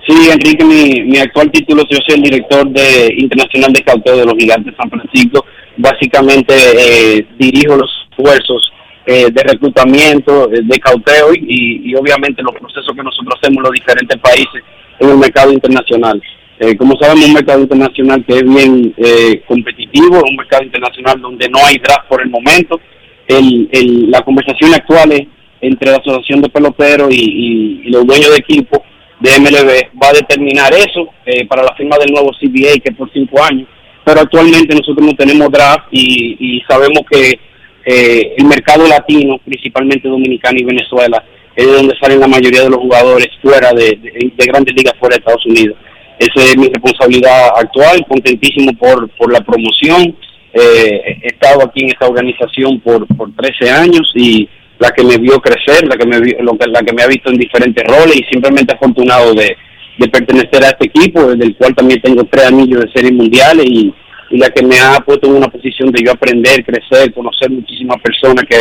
S30: Sí, Enrique, mi, mi actual título, yo soy el director de internacional de cauteo de los Gigantes de San Francisco. Básicamente eh, dirijo los esfuerzos eh, de reclutamiento, eh, de cauteo y, y obviamente los procesos que nosotros hacemos en los diferentes países en el mercado internacional. Eh, como sabemos, un mercado internacional que es bien eh, competitivo, un mercado internacional donde no hay draft por el momento. El, el, la conversación actual es entre la Asociación de Peloteros y, y- y los dueños de equipo de MLB va a determinar eso eh, para la firma del nuevo CBA, que es por cinco años. Pero actualmente nosotros no tenemos draft y, sabemos que eh, el mercado latino, principalmente dominicano y Venezuela, es de donde salen la mayoría de los jugadores fuera de, de- de grandes ligas fuera de Estados Unidos. Esa es mi responsabilidad actual, contentísimo por, por la promoción. Eh, he estado aquí en esta organización por, por 13 años y la que me vio crecer, la que me, vio- lo que, la que me ha visto en diferentes roles y simplemente afortunado de, de pertenecer a este equipo, del cual también tengo tres anillos de series mundiales y, y la que me ha puesto en una posición de yo aprender, crecer, conocer muchísimas personas que,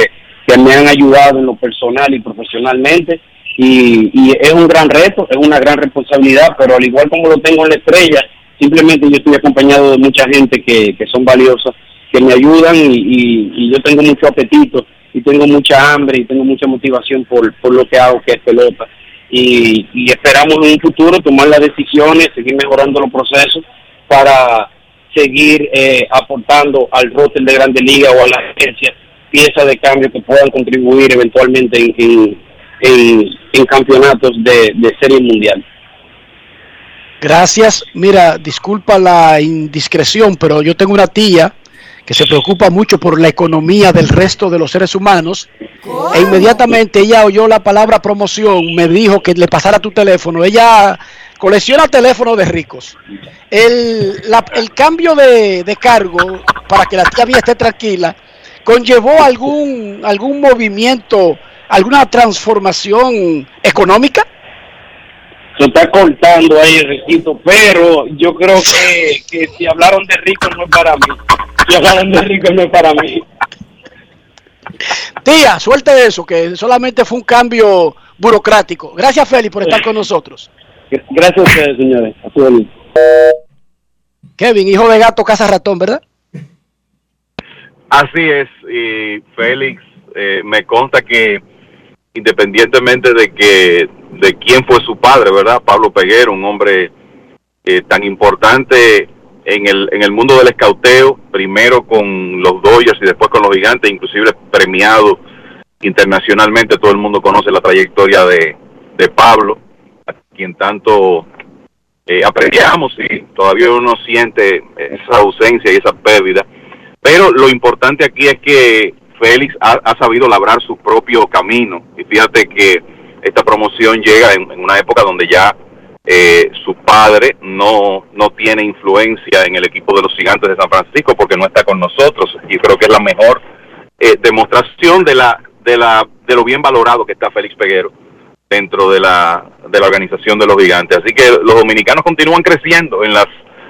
S30: que me han ayudado en lo personal y profesionalmente. Y, y es un gran reto, es una gran responsabilidad, pero al igual como lo tengo en la estrella, simplemente yo estoy acompañado de mucha gente que, que son valiosas, que me ayudan y, y- y yo tengo mucho apetito y tengo mucha hambre y tengo mucha motivación por, por lo que hago, que es pelota. Y, esperamos en un futuro tomar las decisiones, seguir mejorando los procesos para seguir eh, aportando al roster de Grande Liga o a la agencia piezas de cambio que puedan contribuir eventualmente en, en, en- en campeonatos de, de serie mundial.
S4: Gracias. Mira, disculpa la indiscreción, pero yo tengo una tía que se preocupa mucho por la economía del resto de los seres humanos. E inmediatamente ella oyó la palabra promoción, me dijo que le pasara tu teléfono. Ella colecciona teléfonos de ricos. El, el cambio de, de cargo, para que la tía mía esté tranquila, conllevó algún, algún movimiento, alguna transformación económica.
S30: Se está cortando ahí, Riquito, pero yo creo que, que si hablaron de rico no es para mí. Si hablaron de rico no es para mí.
S4: Tía, suelte de eso, que solamente fue un cambio burocrático. Gracias, Félix, por estar con nosotros.
S30: Gracias a ustedes, señores. A su.
S4: Kevin, hijo de gato, casa ratón, ¿verdad?
S29: Así es, y Félix, eh, me consta que independientemente de que de quién fue su padre, ¿verdad? Pablo Peguero, un hombre eh, tan importante en el, en el mundo del escauteo, primero con los Dodgers y después con los Gigantes, inclusive premiado internacionalmente, todo el mundo conoce la trayectoria de, de Pablo, a quien tanto eh, apreciamos y todavía uno siente esa ausencia y esa pérdida. Pero lo importante aquí es que Félix ha, sabido labrar su propio camino. Y fíjate que esta promoción llega en, una época donde ya eh, su padre no, no tiene influencia en el equipo de los gigantes de San Francisco porque no está con nosotros. Y creo que es la mejor eh, demostración de la, de la, de lo bien valorado que está Félix Peguero dentro de la, de la organización de los gigantes. Así que los dominicanos continúan creciendo en las,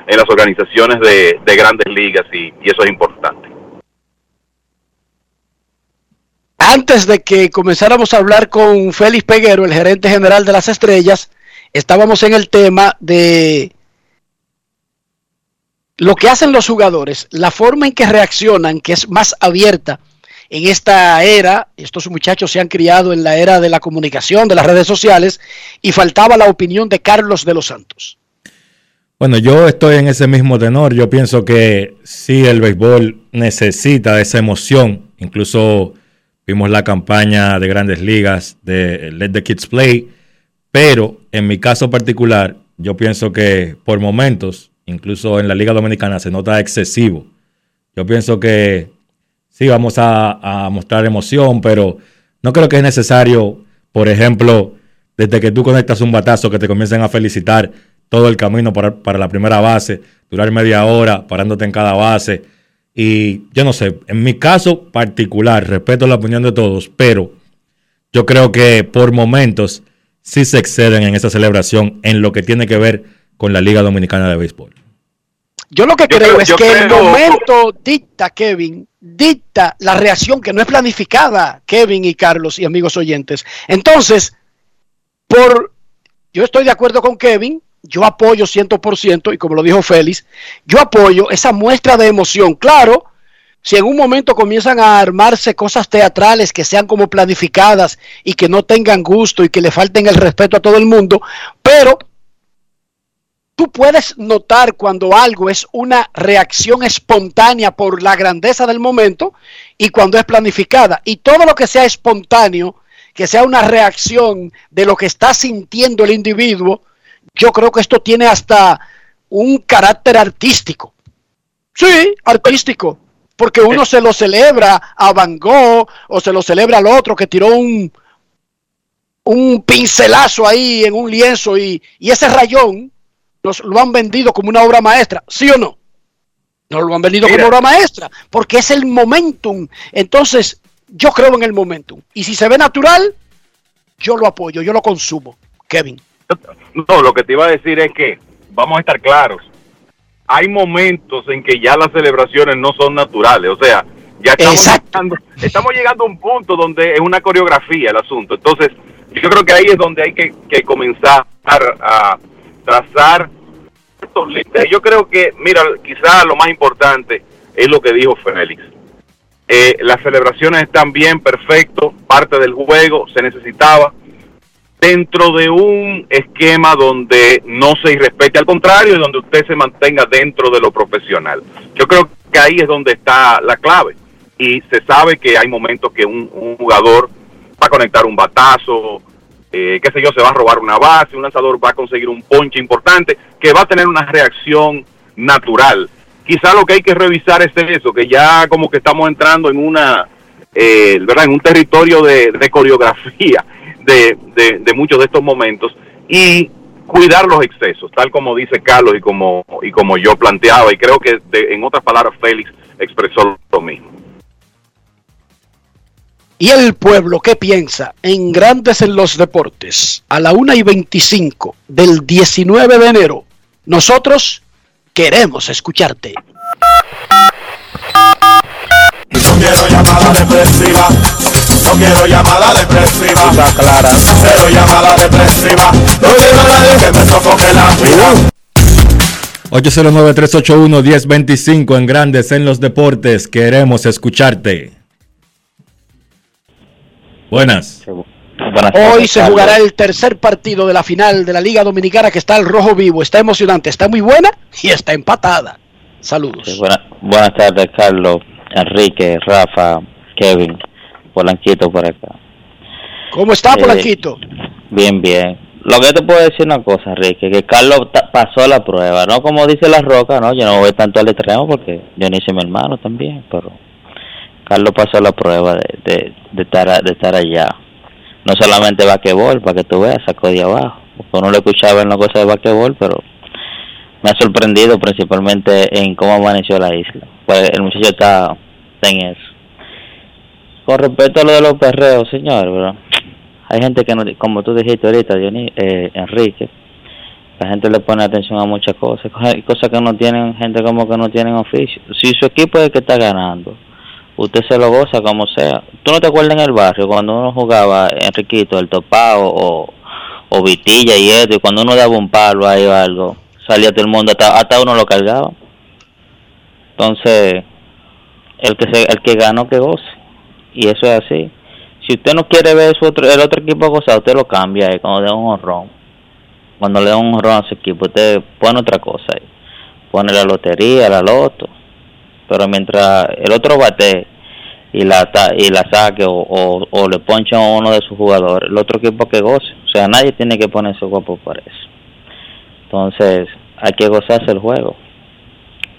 S29: en las organizaciones de, de grandes ligas y eso es importante.
S4: Antes de que comenzáramos a hablar con Félix Peguero, el gerente general de las estrellas, estábamos en el tema de lo que hacen los jugadores, la forma en que reaccionan, que es más abierta en esta era, estos muchachos se han criado en la era de la comunicación, de las redes sociales, y faltaba la opinión de Carlos de los Santos.
S2: Bueno, yo estoy en ese mismo tenor. Yo pienso que sí, el béisbol necesita esa emoción. Incluso vimos la campaña de grandes ligas de Let the Kids Play. Pero en mi caso particular, yo pienso que por momentos, incluso en la Liga Dominicana, se nota excesivo. Yo pienso que sí vamos a, mostrar emoción, pero no creo que es necesario, por ejemplo, desde que tú conectas un batazo, que te comiencen a felicitar todo el camino para, para la primera base, durar media hora parándote en cada base. Y yo no sé, en mi caso particular, respeto la opinión de todos, pero yo creo que por momentos sí se exceden en esa celebración en lo que tiene que ver con la Liga Dominicana de Béisbol.
S4: Yo lo que
S29: Yo
S4: creo,
S29: creo-
S4: es que el momento dicta, Kevin, dicta la reacción que no es planificada, Kevin y Carlos y amigos oyentes. Entonces, por yo estoy de acuerdo con Kevin, yo apoyo 100% y como lo dijo Félix, yo apoyo esa muestra de emoción. Claro, si en un momento comienzan a armarse cosas teatrales que sean como planificadas y que no tengan gusto y que le falten el respeto a todo el mundo, pero tú puedes notar cuando algo es una reacción espontánea por la grandeza del momento y cuando es planificada. Y todo lo que sea espontáneo, que sea una reacción de lo que está sintiendo el individuo, yo creo que esto tiene hasta un carácter artístico. Sí, artístico. Porque uno se lo celebra a Van Gogh o se lo celebra al otro que tiró un, un pincelazo ahí en un lienzo y, y ese rayón nos lo han vendido como una obra maestra, ¿sí o no? No lo han vendido
S29: Mira.
S4: como obra maestra, porque es el momentum. Entonces, yo creo en el momentum. Y si se ve natural, yo lo apoyo, yo lo consumo. Kevin.
S29: No, lo que te iba a decir es que vamos a estar claros. Hay momentos en que ya las celebraciones no son naturales, o sea, ya estamos llegando, estamos llegando a un punto donde es una coreografía el asunto. Entonces, yo creo que ahí es donde hay que, que comenzar a trazar estos límites. Yo creo que, mira, quizás lo más importante es lo que dijo Félix. Eh, las celebraciones están bien, perfecto, parte del juego, se necesitaba dentro de un esquema donde no se irrespete, al contrario, y donde usted se mantenga dentro de lo profesional. Yo creo que ahí es donde está la clave. Y se sabe que hay momentos que un, jugador va a conectar un batazo, eh, qué sé yo, se va a robar una base, un lanzador va a conseguir un ponche importante, que va a tener una reacción natural. Quizá lo que hay que revisar es eso, que ya como que estamos entrando en una, eh, ¿verdad? En un territorio de coreografía de, de, de muchos de estos momentos y cuidar los excesos, tal como dice Carlos y como, y como yo planteaba, y creo que de- en otras palabras Félix expresó lo mismo.
S4: ¿Y el pueblo qué piensa? En Grandes en los Deportes, a la 1 y 25 del 19 de enero, nosotros queremos escucharte.
S18: No quiero llamada depresiva. No quiero llamada depresiva. clara. Cero llamada depresiva. No quiero a nadie que me sofoque la vida.
S2: 809-381-1025 en Grandes en los Deportes. Queremos escucharte. Buenas.
S4: Hoy se jugará el tercer partido de la final de la Liga Dominicana que está al rojo vivo. Está emocionante, está muy buena y está empatada. Saludos.
S31: Buena- buenas tardes, Carlos, Enrique, Rafa, Kevin, Polanquito por acá.
S4: ¿Cómo está
S31: Eh,
S4: Polanquito?
S31: Bien, bien. Lo que te puedo decir una cosa, Enrique, que Carlos pasó la prueba, no como dice la roca, no, yo no voy tanto al extremo porque yo ni hice mi hermano también, pero Carlos pasó la prueba de, de, de estar, a- de estar allá. No solamente basquetbol, para que tú veas, sacó de abajo. Porque uno lo escuchaba en la cosa de basquetbol, pero me ha sorprendido principalmente en cómo amaneció la isla. Pues el muchacho está, está en eso. Con respecto a lo de los perreos, señor, ¿verdad? hay gente que, no, como tú dijiste ahorita, Dionis, eh, Enrique, la gente le pone atención a muchas cosas, cosas que no tienen, gente como que no tienen oficio. Si su equipo es el que está ganando, usted se lo goza como sea. ¿Tú no te acuerdas en el barrio cuando uno jugaba Enriquito, el topado o, o Vitilla y esto, y cuando uno daba un palo ahí o algo, salía todo el mundo, hasta, hasta uno lo cargaba? Entonces, el que, se, el que ganó que goce. Y eso es así. Si usted no quiere ver su otro, el otro equipo gozar, usted lo cambia ahí cuando le da un honrón. Cuando le da un honrón a su equipo, usted pone otra cosa ahí. Pone la lotería, la loto. Pero mientras el otro bate y la y la saque o, o, le poncha a uno de sus jugadores, el otro equipo que goce. O sea, nadie tiene que ponerse guapo por eso. Entonces, hay que gozarse el juego.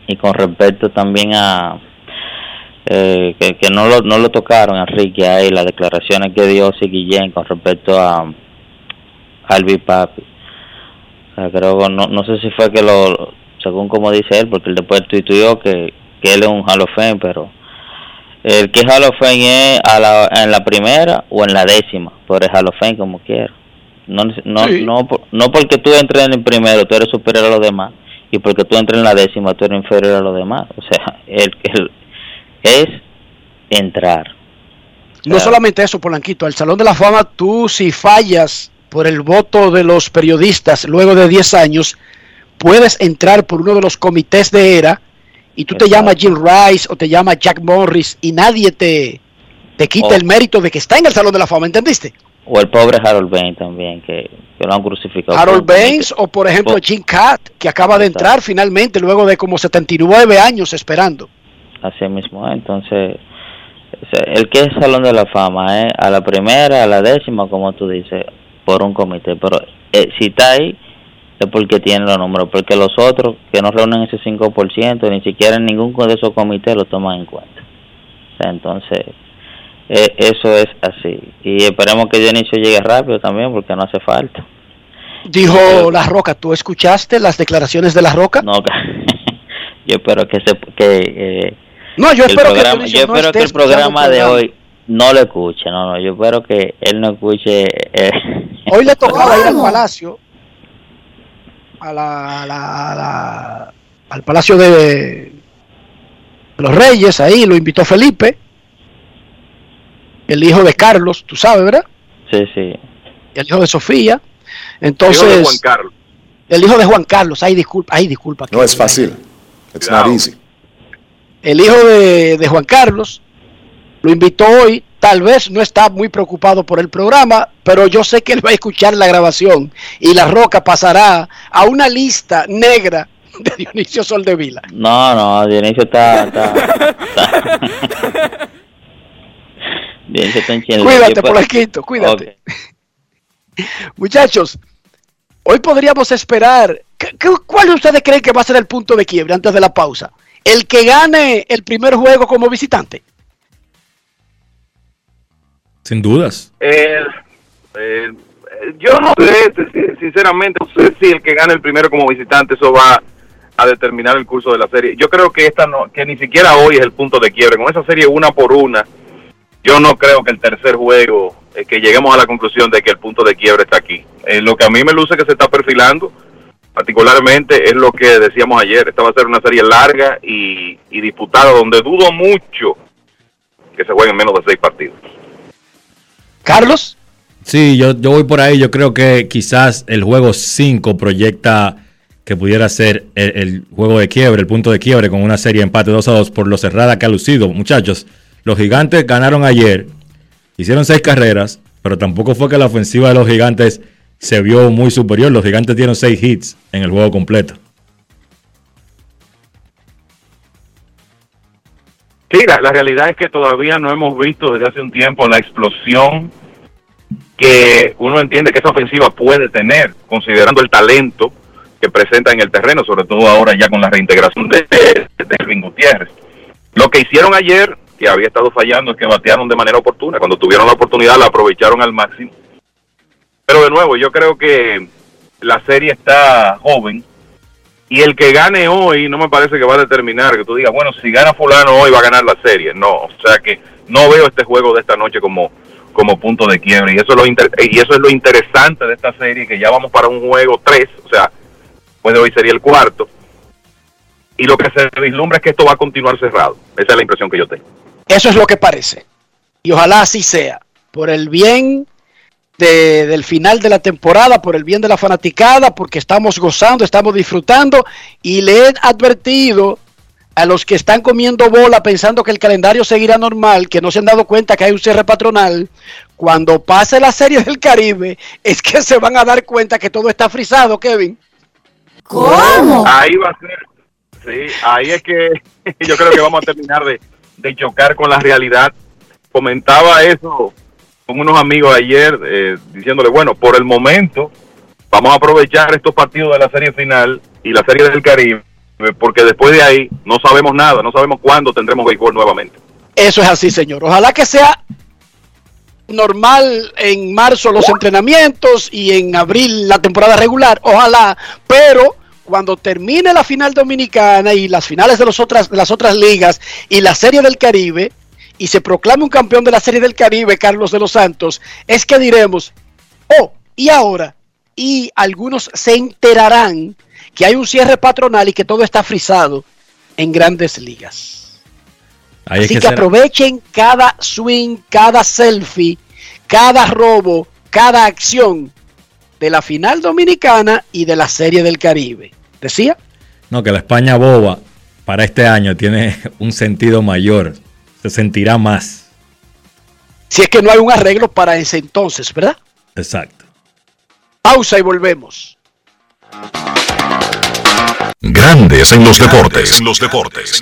S31: Y con respecto también a, eh, que, que no lo, no lo tocaron Enrique ahí las declaraciones que dio sí Guillén con respecto a Albi Papi O sea, creo que no, no sé si fue que lo según como dice él porque él después tuiteó que, que él es un Hall of Fame pero el que es Hall of Fame es a la, en la primera o en la décima pero es Hall of Fame como quiera. No, no,
S4: Sí.
S31: no, no porque tú entres en el primero tú eres superior a los demás y porque tú entres en la décima tú eres inferior a los demás. O sea *laughs* el, el es entrar.
S4: No solamente eso, Polanquito, al Salón de la Fama tú si fallas por el voto de los periodistas luego de 10 años, puedes entrar por uno de los comités de era y tú te llamas Jim Rice o te llamas Jack Morris y nadie te, te quita el mérito de que está en el Salón de la Fama, ¿entendiste?
S31: O el pobre Harold Bain también, que, que lo han crucificado.
S4: Harold Baines o por ejemplo Jim Cat, que acaba de entrar finalmente luego de como 79 años esperando.
S31: Así mismo, ¿eh? entonces, el que es Salón de la Fama, ¿eh? a la primera, a la décima, como tú dices, por un comité, pero eh, si está ahí es porque tiene los números, porque los otros que no reúnen ese 5%, ni siquiera en ningún de esos comités lo toman en cuenta. O sea, entonces, eh, eso es así. Y esperemos que Dionisio llegue rápido también, porque no hace falta.
S4: Dijo La Roca, ¿tú escuchaste las declaraciones de La Roca?
S31: No, *laughs* yo espero que se que eh,
S4: No, yo
S31: el
S4: espero que
S31: programa, yo
S4: no
S31: espero que el programa
S4: el
S31: de hoy no lo escuche, no, no, yo espero que él no escuche eh,
S4: Hoy le tocaba ir al palacio, a la, a la- a la- al palacio de, de los Reyes, ahí lo invitó Felipe, el hijo de Carlos, tú sabes, ¿verdad?
S31: sí, sí.
S4: Y el hijo de Sofía.
S29: Hijo
S4: Entonces,
S29: de Juan Carlos.
S4: el hijo de Juan Carlos, ay disculpa, ay disculpa.
S5: No es fácil. It's not easy.
S4: El hijo de, de Juan Carlos lo invitó hoy. Tal vez no está muy preocupado por el programa, pero yo sé que él va a escuchar la grabación y la roca pasará a una lista negra de Dionisio Soldevila.
S31: No, no, Dionisio está, está, está- Dionisio está.
S4: Cuídate, Polanquito, cuídate. *laughs* Muchachos, hoy podríamos esperar. ¿qué- qué- ¿Cuál de ustedes creen que va a ser el punto de quiebre antes de la pausa? ¿El que gane el primer juego como visitante?
S2: Sin dudas.
S29: Eh, eh, yo no sé, sin- sinceramente, no sé si el que gane el primero como visitante, eso va a determinar el curso de la serie. Yo creo que esta no, que ni siquiera hoy es el punto de quiebre. Con esa serie una por una, yo no creo que el tercer juego, eh, que lleguemos a la conclusión de que el punto de quiebre está aquí. Eh, lo que a mí me luce que se está perfilando, particularmente, es lo que decíamos ayer. Esta va a ser una serie larga y, y disputada, donde dudo mucho que se jueguen menos de seis partidos.
S4: Carlos.
S2: Sí, yo, yo voy por ahí. Yo creo que quizás el juego 5 proyecta que pudiera ser el, el juego de quiebre, el punto de quiebre con una serie de empate 2 a 2 por lo cerrada que ha lucido. Muchachos, los gigantes ganaron ayer, hicieron seis carreras, pero tampoco fue que la ofensiva de los gigantes se vio muy superior. Los gigantes dieron seis hits en el juego completo.
S32: Sí, la, la realidad es que todavía no hemos visto desde hace un tiempo la explosión que uno entiende que esa ofensiva puede tener, considerando el talento que presenta en el terreno, sobre todo ahora ya con la reintegración de, de, Gutiérrez. Lo que hicieron ayer, que había estado fallando, es que batearon de manera oportuna. Cuando tuvieron la oportunidad la aprovecharon al máximo. Pero de nuevo, yo creo que la serie está joven y el que gane hoy no me parece que va a determinar que tú digas, bueno, si gana fulano hoy va a ganar la serie. No, o sea que no veo este juego de esta noche como como punto de quiebre y eso es lo y eso es lo interesante de esta serie que ya vamos para un juego 3, o sea, pues de hoy sería el cuarto. Y lo que se vislumbra es que esto va a continuar cerrado. Esa es la impresión que yo tengo.
S4: Eso es lo que parece. Y ojalá así sea. Por el bien de- del final de la temporada, por el bien de la fanaticada, porque estamos gozando, estamos disfrutando. Y le he advertido a los que están comiendo bola pensando que el calendario seguirá normal, que no se han dado cuenta que hay un cierre patronal, cuando pase la serie del Caribe, es que se van a dar cuenta que todo está frisado, Kevin. ¿Cómo?
S29: Ahí va a ser. Sí, ahí es que *laughs* yo creo que vamos a terminar de, de chocar con la realidad. Comentaba eso con unos amigos ayer, eh, diciéndole, bueno, por el momento vamos a aprovechar estos partidos de la serie final y la serie del Caribe, porque después de ahí no sabemos nada, no sabemos cuándo tendremos béisbol nuevamente.
S4: Eso es así, señor. Ojalá que sea normal en marzo los entrenamientos y en abril la temporada regular. Ojalá, pero cuando termine la final dominicana y las finales de, los otras, las otras ligas y la Serie del Caribe y se proclame un campeón de la Serie del Caribe, Carlos de los Santos, es que diremos, oh, y ahora, y algunos se enterarán que hay un cierre patronal y que todo está frisado en grandes ligas.
S2: Ahí es
S4: Así
S2: que
S4: aprovechen cada swing, cada selfie, cada robo, cada acción de la final dominicana y de la serie del Caribe. ¿Decía?
S2: No, que la España boba para este año tiene *laughs* un sentido mayor. Se sentirá más.
S4: Si es que no hay un arreglo para ese entonces, ¿verdad?
S2: Exacto.
S4: Pausa y volvemos.
S1: Grandes en los deportes. En los deportes.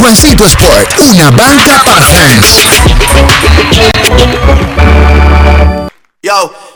S25: Juancito Sport, una banca para fans.
S23: Yo,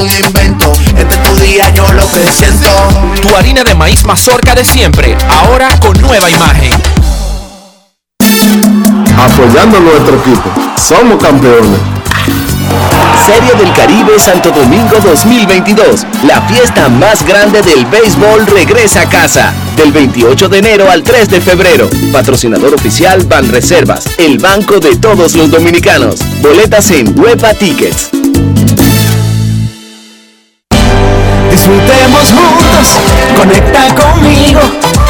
S23: algún invento. Este es tu día, yo lo que siento.
S26: Tu harina de maíz mazorca de siempre, ahora con nueva imagen.
S5: Apoyando a nuestro equipo. Somos campeones.
S33: Serie del Caribe Santo Domingo 2022. La fiesta más grande del béisbol regresa a casa. Del 28 de enero al 3 de febrero. Patrocinador oficial Banreservas, el banco de todos los dominicanos. Boletas en Huepa Tickets.
S3: Disfrutemos juntos, conecta conmigo.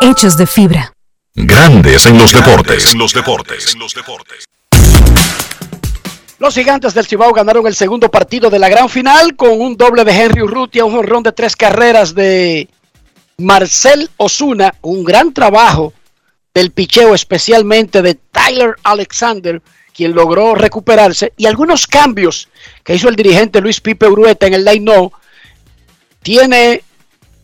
S34: hechos de fibra.
S1: Grandes en los deportes. los deportes. los deportes.
S4: Los gigantes del Cibao ganaron el segundo partido de la gran final con un doble de Henry Urrutia, un jonrón de tres carreras de Marcel Osuna, un gran trabajo del picheo, especialmente de Tyler Alexander, quien logró recuperarse, y algunos cambios que hizo el dirigente Luis Pipe Urueta en el line Tiene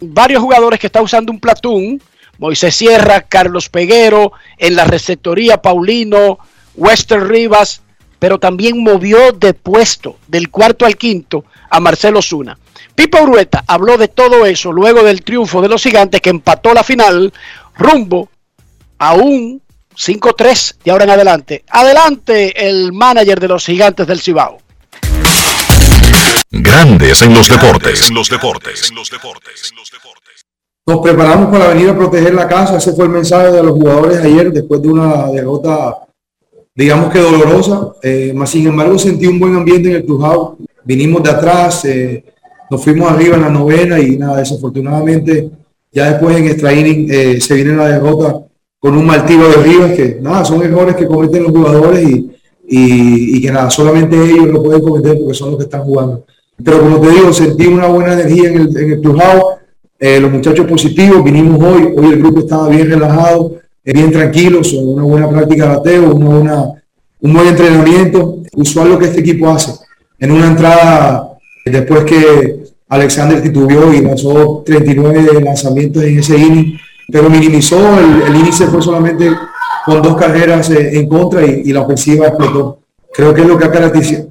S4: varios jugadores que está usando un platón, Moisés Sierra, Carlos Peguero, en la receptoría Paulino, Wester Rivas, pero también movió de puesto del cuarto al quinto a Marcelo Zuna. Pipo Urueta habló de todo eso luego del triunfo de los gigantes que empató la final rumbo a un 5-3 de ahora en adelante. Adelante el manager de los gigantes del Cibao.
S1: Grandes en los deportes. En los deportes. los deportes.
S17: Nos preparamos para venir a proteger la casa. Ese fue el mensaje de los jugadores ayer después de una derrota digamos que dolorosa, eh, más sin embargo sentí un buen ambiente en el clubhouse, vinimos de atrás, eh, nos fuimos arriba en la novena y nada, desafortunadamente ya después en extra inning eh, se viene la derrota con un mal tiro de Rivas, que nada, son errores que cometen los jugadores y, y, que nada, solamente ellos lo pueden cometer porque son los que están jugando. Pero como te digo, sentí una buena energía en el, en el clubhouse, los muchachos positivos, vinimos hoy, hoy el grupo estaba bien relajado, bien tranquilos, una buena práctica de bateo, una buena, un buen entrenamiento, usual lo que este equipo hace. En una entrada, después que Alexander titubeó y lanzó 39 lanzamientos en ese inning, pero minimizó, el, el índice fue solamente con dos carreras eh, en contra y, la ofensiva explotó. Creo que es lo que ha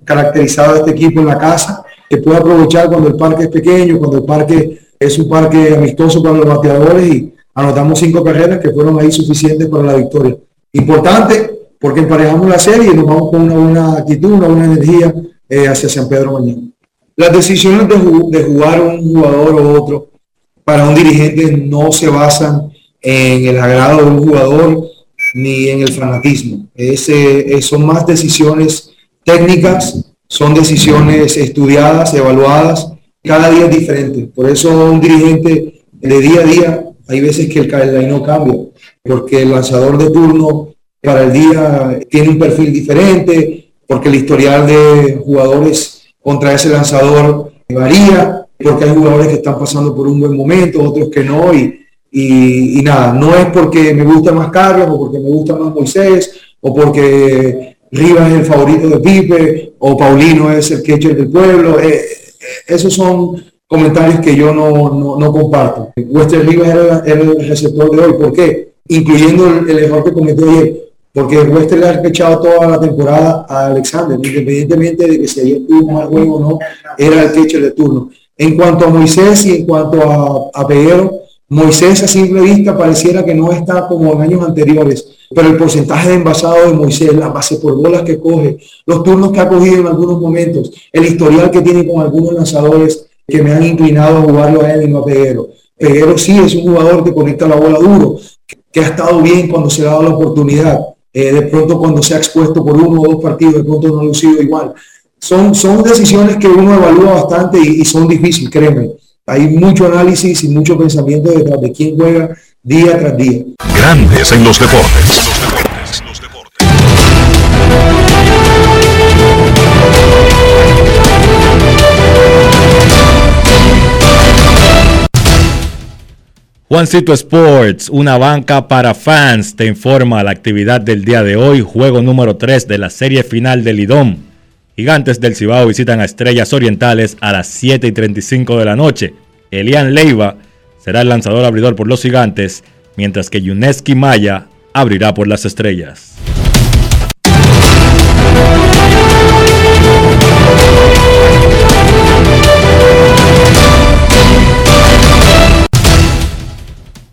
S17: caracterizado a este equipo en la casa, que puede aprovechar cuando el parque es pequeño, cuando el parque es un parque amistoso para los bateadores y, anotamos cinco carreras que fueron ahí suficientes para la victoria. Importante porque emparejamos la serie y nos vamos con una buena actitud, una buena energía eh, hacia San Pedro mañana. Las decisiones de, jugar un jugador o otro para un dirigente no se basan en el agrado de un jugador ni en el fanatismo. Ese, son más decisiones técnicas, son decisiones estudiadas, evaluadas. Cada día es diferente. Por eso un dirigente de día a día hay veces que el calendario no cambia, porque el lanzador de turno para el día tiene un perfil diferente, porque el historial de jugadores contra ese lanzador varía, porque hay jugadores que están pasando por un buen momento, otros que no, y, y, nada, no es porque me gusta más Carlos o porque me gusta más Moisés o porque Rivas es el favorito de Pipe o Paulino es el catcher del pueblo. Eh, esos son comentarios que yo no, no, comparto. Wester Rivas era, el receptor de hoy. ¿Por qué? Incluyendo el, error que cometió ayer. Porque Wester le ha echado toda la temporada a Alexander, independientemente de que si ayer tuvo mal juego o no, era el catcher de turno. En cuanto a Moisés y en cuanto a, a Peguero, Moisés a simple vista pareciera que no está como en años anteriores, pero el porcentaje de envasado de Moisés, la base por bolas que coge, los turnos que ha cogido en algunos momentos, el historial que tiene con algunos lanzadores que me han inclinado a jugarlo a él y no a Peguero. Peguero sí es un jugador que conecta la bola duro, que ha estado bien cuando se ha dado la oportunidad. Eh, de pronto cuando se ha expuesto por uno o dos partidos, de pronto no ha lucido igual. Son, son decisiones que uno evalúa bastante y, y son difíciles, créeme. Hay mucho análisis y mucho pensamiento detrás de quién juega día tras día.
S1: Grandes en los deportes.
S2: Juancito Sports, una banca para fans, te informa la actividad del día de hoy, juego número 3 de la serie final del IDOM. Gigantes del Cibao visitan a Estrellas Orientales a las 7 y 35 de la noche. Elian Leiva será el lanzador abridor por los Gigantes, mientras que Yuneski Maya abrirá por las Estrellas.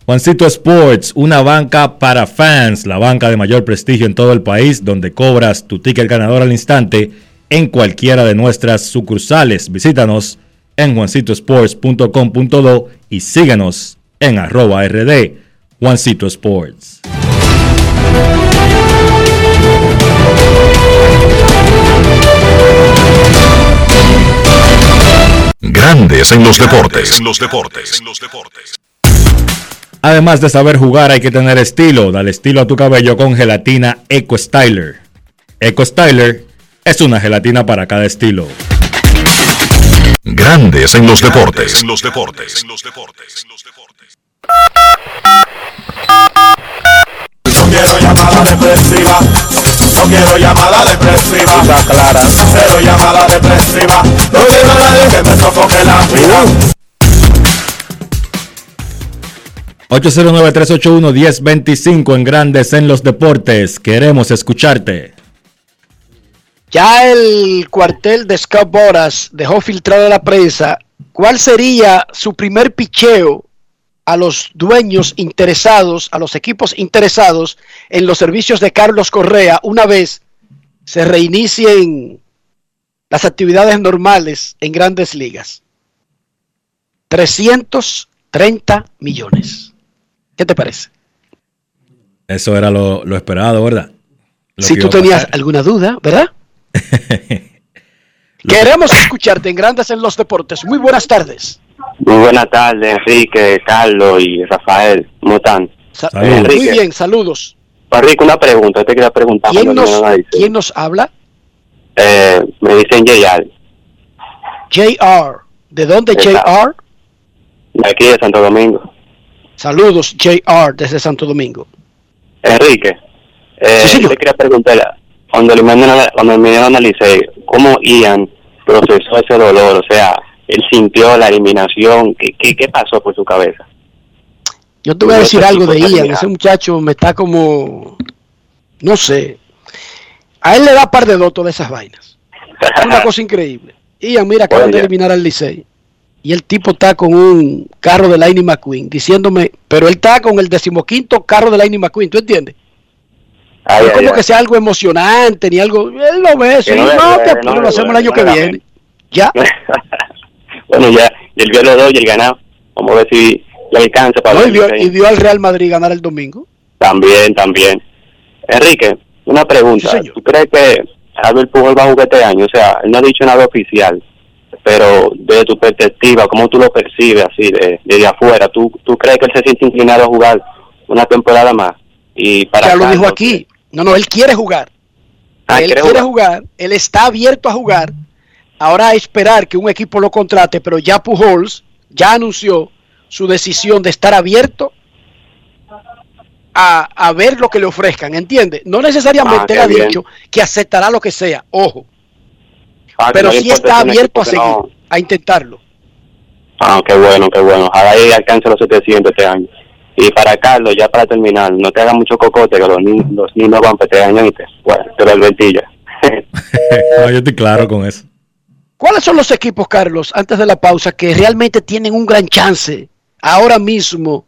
S2: Juancito Sports, una banca para fans, la banca de mayor prestigio en todo el país, donde cobras tu ticket ganador al instante en cualquiera de nuestras sucursales. Visítanos en juancitosports.com.do y síganos en arroba rd Juancito Sports.
S1: Grandes en los deportes. En los deportes.
S2: Además de saber jugar, hay que tener estilo. Dale estilo a tu cabello con gelatina Eco Styler. Eco Styler es una gelatina para cada estilo.
S1: Grandes en los deportes. En los deportes.
S18: No quiero llamada depresiva. No quiero llamada depresiva. clara. Cero llamada depresiva. No quiero a nadie que me sofoque la vida.
S2: 809-381-1025 en Grandes en los Deportes. Queremos escucharte.
S4: Ya el cuartel de Scott Boras dejó filtrado a la prensa cuál sería su primer picheo a los dueños interesados, a los equipos interesados en los servicios de Carlos Correa una vez se reinicien las actividades normales en grandes ligas. 330 millones. ¿Qué te parece?
S2: Eso era lo, lo esperado, ¿verdad? Lo
S4: si tú tenías alguna duda, ¿verdad? *laughs* Queremos escucharte en Grandes en los Deportes. Muy buenas tardes.
S35: Muy buenas tardes, Enrique, Carlos y Rafael. ¿Cómo están? Saludos.
S4: Muy bien, saludos.
S35: Enrique, una pregunta. Te quería preguntar.
S4: ¿Quién nos,
S35: me lo dice.
S4: ¿Quién nos habla?
S35: Eh, me dicen JR,
S4: JR. ¿De dónde. JR?
S35: de aquí de Santo Domingo.
S4: Saludos, JR, desde Santo Domingo.
S35: Enrique, eh, yo te quería preguntar, cuando el medio cuando el medio analicé, ¿cómo Ian procesó ese dolor? O sea, él sintió la eliminación. ¿Qué, qué, qué pasó por su cabeza?
S4: Yo te voy a decir algo de Ian. Ese muchacho me está como. No sé. A él le da par de dotos de esas vainas. Es una cosa increíble. Ian, mira, acaban de eliminar al Licey. Y el tipo está con un carro de Lightning McQueen diciéndome, pero él está con el decimoquinto carro de Lightning McQueen, ¿tú entiendes?
S35: Ay,
S4: no es
S35: ay,
S4: como
S35: ay.
S4: que sea algo emocionante ni algo. Él lo ve, sí,
S35: no
S4: no, te
S35: no
S4: apures,
S35: le
S4: lo hacemos el año que
S35: no
S4: viene. Ya. *laughs*
S35: Bueno, ya, y él vio los dos y el ganado. Vamos a ver si le alcanza para
S4: No, y,
S35: el Licey.
S4: y vio al Real Madrid ganar el domingo.
S35: También, también. Enrique, una pregunta. ¿Tú crees que Albert Pujol va a jugar este año? O sea, él no ha dicho nada oficial, pero desde tu perspectiva, ¿cómo tú lo percibes así, de, desde afuera? ¿Tú, ¿Tú crees que él se siente inclinado a jugar una temporada más? Y para
S4: ya lo dijo aquí. No, no, él quiere jugar.
S35: Ah,
S4: él
S35: ¿quiere
S4: jugar. él está abierto a jugar. Ahora a esperar que un equipo lo contrate, pero ya Pujols ya anunció su decisión de estar abierto a, a ver lo que le ofrezcan, ¿entiende? No
S35: Ah,
S4: necesariamente él ha
S35: bien.
S4: dicho que aceptará lo que sea, ojo,
S35: Ah,
S4: pero
S35: no
S4: sí está abierto a seguir,
S35: no-
S4: a intentarlo.
S35: Ah, qué bueno, qué bueno. Ojalá ahí alcance los 700 este año. Y para Carlos, ya para terminar, no te hagas mucho cocote, que los, ni- los niños van para este año, ¿viste? Bueno, te lo advertí ya. *laughs*
S2: No, yo estoy claro con eso.
S4: ¿Cuáles son los equipos, Carlos, antes de la pausa, que realmente tienen un gran chance ahora mismo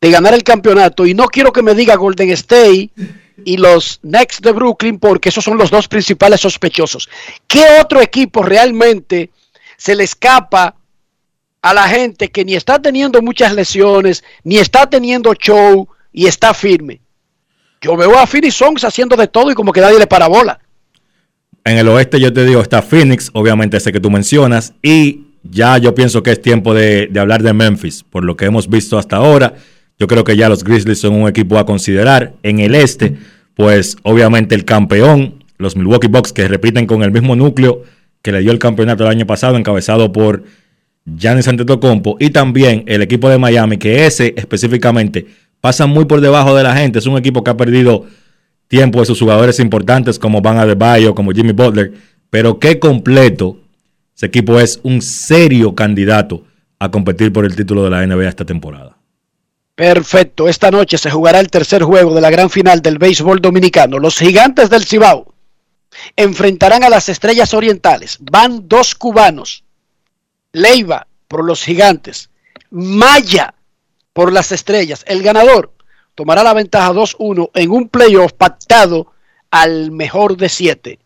S4: de ganar el campeonato? Y no quiero que me diga Golden State y los Knicks de Brooklyn, porque esos son los dos principales sospechosos. ¿Qué otro equipo realmente se le escapa a la gente que ni está teniendo muchas lesiones, ni está teniendo show y está firme? Yo veo a Phoenix Suns haciendo de todo y como que nadie le para bola.
S2: En el oeste yo te digo, está Phoenix, obviamente ese que tú mencionas, y ya yo pienso que es tiempo de, de hablar de Memphis, por lo que hemos visto hasta ahora. Yo creo que ya los Grizzlies son un equipo a considerar. En el este, pues obviamente el campeón, los Milwaukee Bucks, que repiten con el mismo núcleo que le dio el campeonato el año pasado, encabezado por Giannis Antetokounmpo, y también el equipo de Miami, que ese específicamente pasa muy por debajo de la gente. Es un equipo que ha perdido tiempo de sus jugadores importantes como Van Adebayo, como Jimmy Butler, pero qué completo. Ese equipo es un serio candidato a competir por el título de la NBA esta temporada.
S4: Perfecto. Esta noche se jugará el tercer juego de la gran final del béisbol dominicano. Los gigantes del Cibao enfrentarán a las estrellas orientales. Van dos cubanos. Leiva por los gigantes. Maya por las estrellas. El ganador tomará la ventaja 2-1 en un playoff pactado al mejor de siete.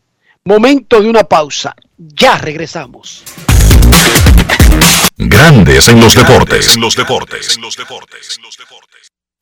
S4: Momento de una pausa. Ya regresamos.
S1: Grandes en los deportes. En los deportes. En los deportes.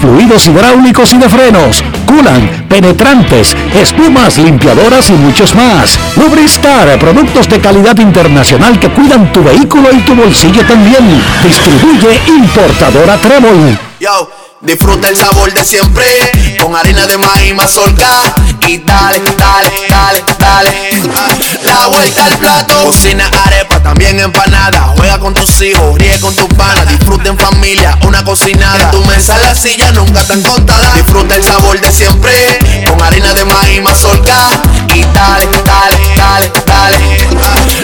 S20: fluidos hidráulicos y de frenos, culan, penetrantes, espumas, limpiadoras y muchos más. Lubristar, productos de calidad internacional que cuidan tu vehículo y tu bolsillo también. Distribuye importadora Trébol.
S23: Yo, disfruta el sabor de siempre con harina de maíz mazorca y dale, dale, dale, dale. La vuelta al plato, cocina arepa, también empanada. Juega con tus hijos, ríe con tus panas, disfruta en familia, una cocinada. En tu mesa la silla nunca tan contada. Disfruta el sabor de siempre con harina de maíz mazorca y dale, dale, dale, dale.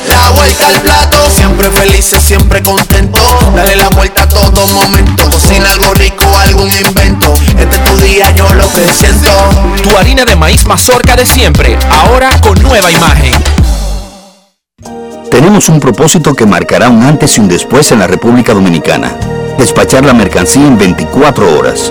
S23: La vuelta al plato, siempre felices, siempre contento. Dale la vuelta a todo momento. Cocina algo rico, algún invento. Este es tu día, yo lo que siento.
S26: Tu harina de maíz mazorca de siempre, ahora con nueva imagen.
S36: Tenemos un propósito que marcará un antes y un después en la República Dominicana. Despachar la mercancía en 24 horas.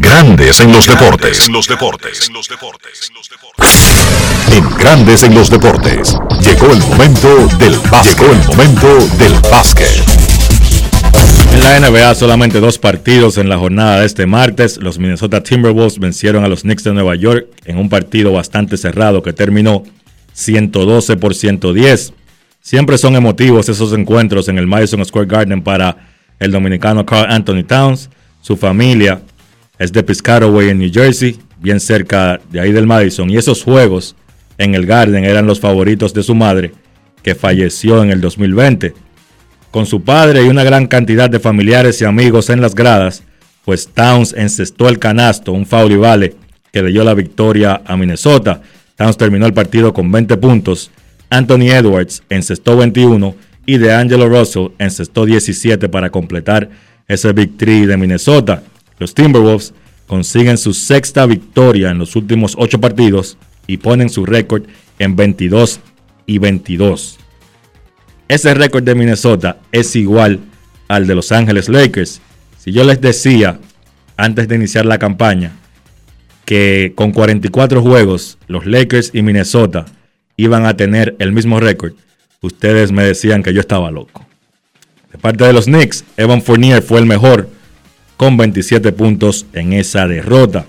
S1: Grandes en los deportes. En los deportes. En Grandes en los deportes. Llegó el momento del básquet. Llegó el momento del básquet.
S2: En la NBA solamente dos partidos en la jornada de este martes. Los Minnesota Timberwolves vencieron a los Knicks de Nueva York en un partido bastante cerrado que terminó 112 por 110. Siempre son emotivos esos encuentros en el Madison Square Garden para el dominicano Carl Anthony Towns. Su familia es de Piscataway en New Jersey, bien cerca de ahí del Madison. Y esos juegos en el Garden eran los favoritos de su madre, que falleció en el 2020 con su padre y una gran cantidad de familiares y amigos en las gradas, pues Towns encestó el canasto, un foul y vale que le dio la victoria a Minnesota. Towns terminó el partido con 20 puntos, Anthony Edwards encestó 21 y DeAngelo Russell encestó 17 para completar ese victory de Minnesota. Los Timberwolves consiguen su sexta victoria en los últimos 8 partidos y ponen su récord en 22 y 22. Ese récord de Minnesota es igual al de Los Ángeles Lakers. Si yo les decía antes de iniciar la campaña que con 44 juegos los Lakers y Minnesota iban a tener el mismo récord, ustedes me decían que yo estaba loco. De parte de los Knicks, Evan Fournier fue el mejor con 27 puntos en esa derrota.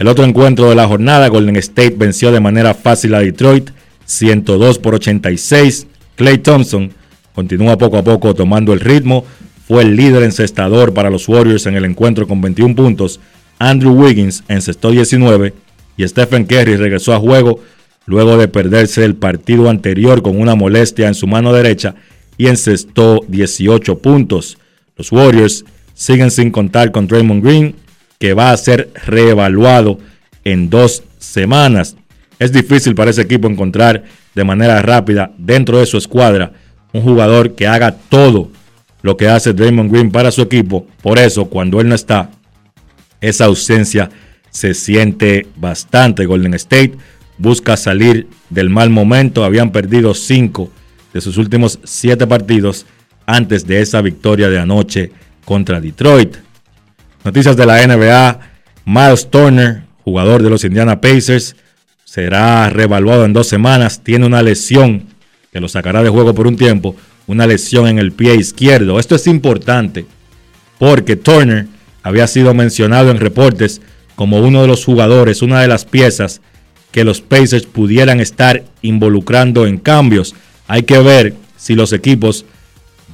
S2: El otro encuentro de la jornada, Golden State venció de manera fácil a Detroit, 102 por 86. Clay Thompson continúa poco a poco tomando el ritmo. Fue el líder encestador para los Warriors en el encuentro con 21 puntos. Andrew Wiggins encestó 19 y Stephen Curry regresó a juego luego de perderse el partido anterior con una molestia en su mano derecha y encestó 18 puntos. Los Warriors siguen sin contar con Draymond Green, que va a ser reevaluado en dos semanas. Es difícil para ese equipo encontrar de manera rápida dentro de su escuadra un jugador que haga todo lo que hace Draymond Green para su equipo. Por eso, cuando él no está, esa ausencia se siente bastante. Golden State busca salir del mal momento. Habían perdido cinco de sus últimos siete partidos antes de esa victoria de anoche contra Detroit. Noticias de la NBA. Miles Turner, jugador de los Indiana Pacers, será revaluado en dos semanas. Tiene una lesión que lo sacará de juego por un tiempo. Una lesión en el pie izquierdo. Esto es importante porque Turner había sido mencionado en reportes como uno de los jugadores, una de las piezas que los Pacers pudieran estar involucrando en cambios. Hay que ver si los equipos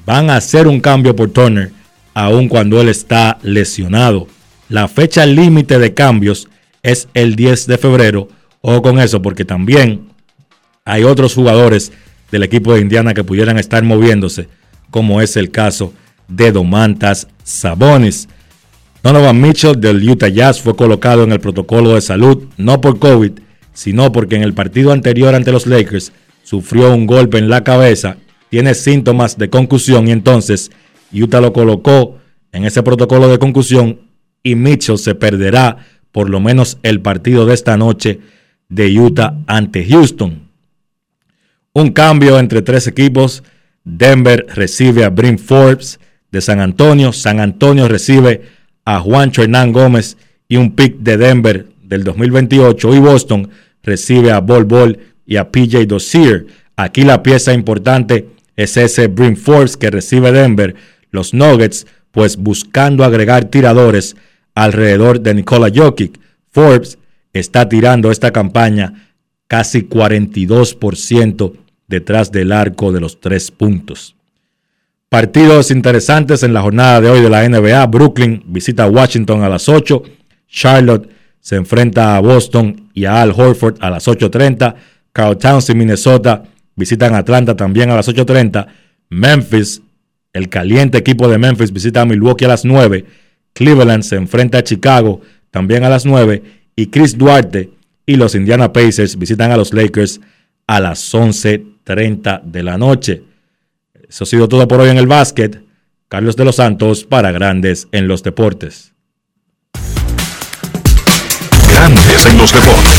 S2: van a hacer un cambio por Turner, aun cuando él está lesionado. La fecha límite de cambios es el 10 de febrero. O con eso, porque también hay otros jugadores del equipo de Indiana que pudieran estar moviéndose, como es el caso de Domantas Sabonis. Donovan Mitchell del Utah Jazz fue colocado en el protocolo de salud, no por COVID, sino porque en el partido anterior ante los Lakers sufrió un golpe en la cabeza, tiene síntomas de concusión y entonces Utah lo colocó en ese protocolo de concusión y Mitchell se perderá por lo menos el partido de esta noche de Utah ante Houston. Un cambio entre tres equipos. Denver recibe a Brim Forbes de San Antonio. San Antonio recibe a Juancho Hernán Gómez y un pick de Denver del 2028. Y Boston recibe a Bol Bol y a PJ Dozier. Aquí la pieza importante es ese Brim Force que recibe Denver. Los Nuggets, pues buscando agregar tiradores alrededor de Nikola Jokic. Forbes está tirando esta campaña casi 42% detrás del arco de los tres puntos. Partidos interesantes en la jornada de hoy de la NBA. Brooklyn visita a Washington a las 8. Charlotte se enfrenta a Boston y a Al Horford a las 8.30. Carl Towns y Minnesota visitan Atlanta también a las 8.30. Memphis, el caliente equipo de Memphis, visita a Milwaukee a las 9. Cleveland se enfrenta a Chicago también a las 9. Y Chris Duarte y los Indiana Pacers visitan a los Lakers a las 11.30 de la noche. Eso ha sido todo por hoy en el básquet. Carlos de los Santos para Grandes en los Deportes.
S1: Grandes en los deportes.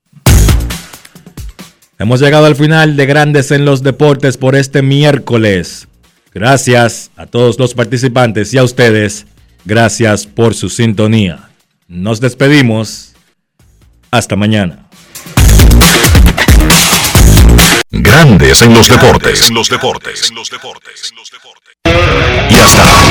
S2: Hemos llegado al final de Grandes en los Deportes por este miércoles. Gracias a todos los participantes y a ustedes, gracias por su sintonía. Nos despedimos. Hasta mañana.
S1: Grandes en los deportes. En los deportes. Y hasta aquí,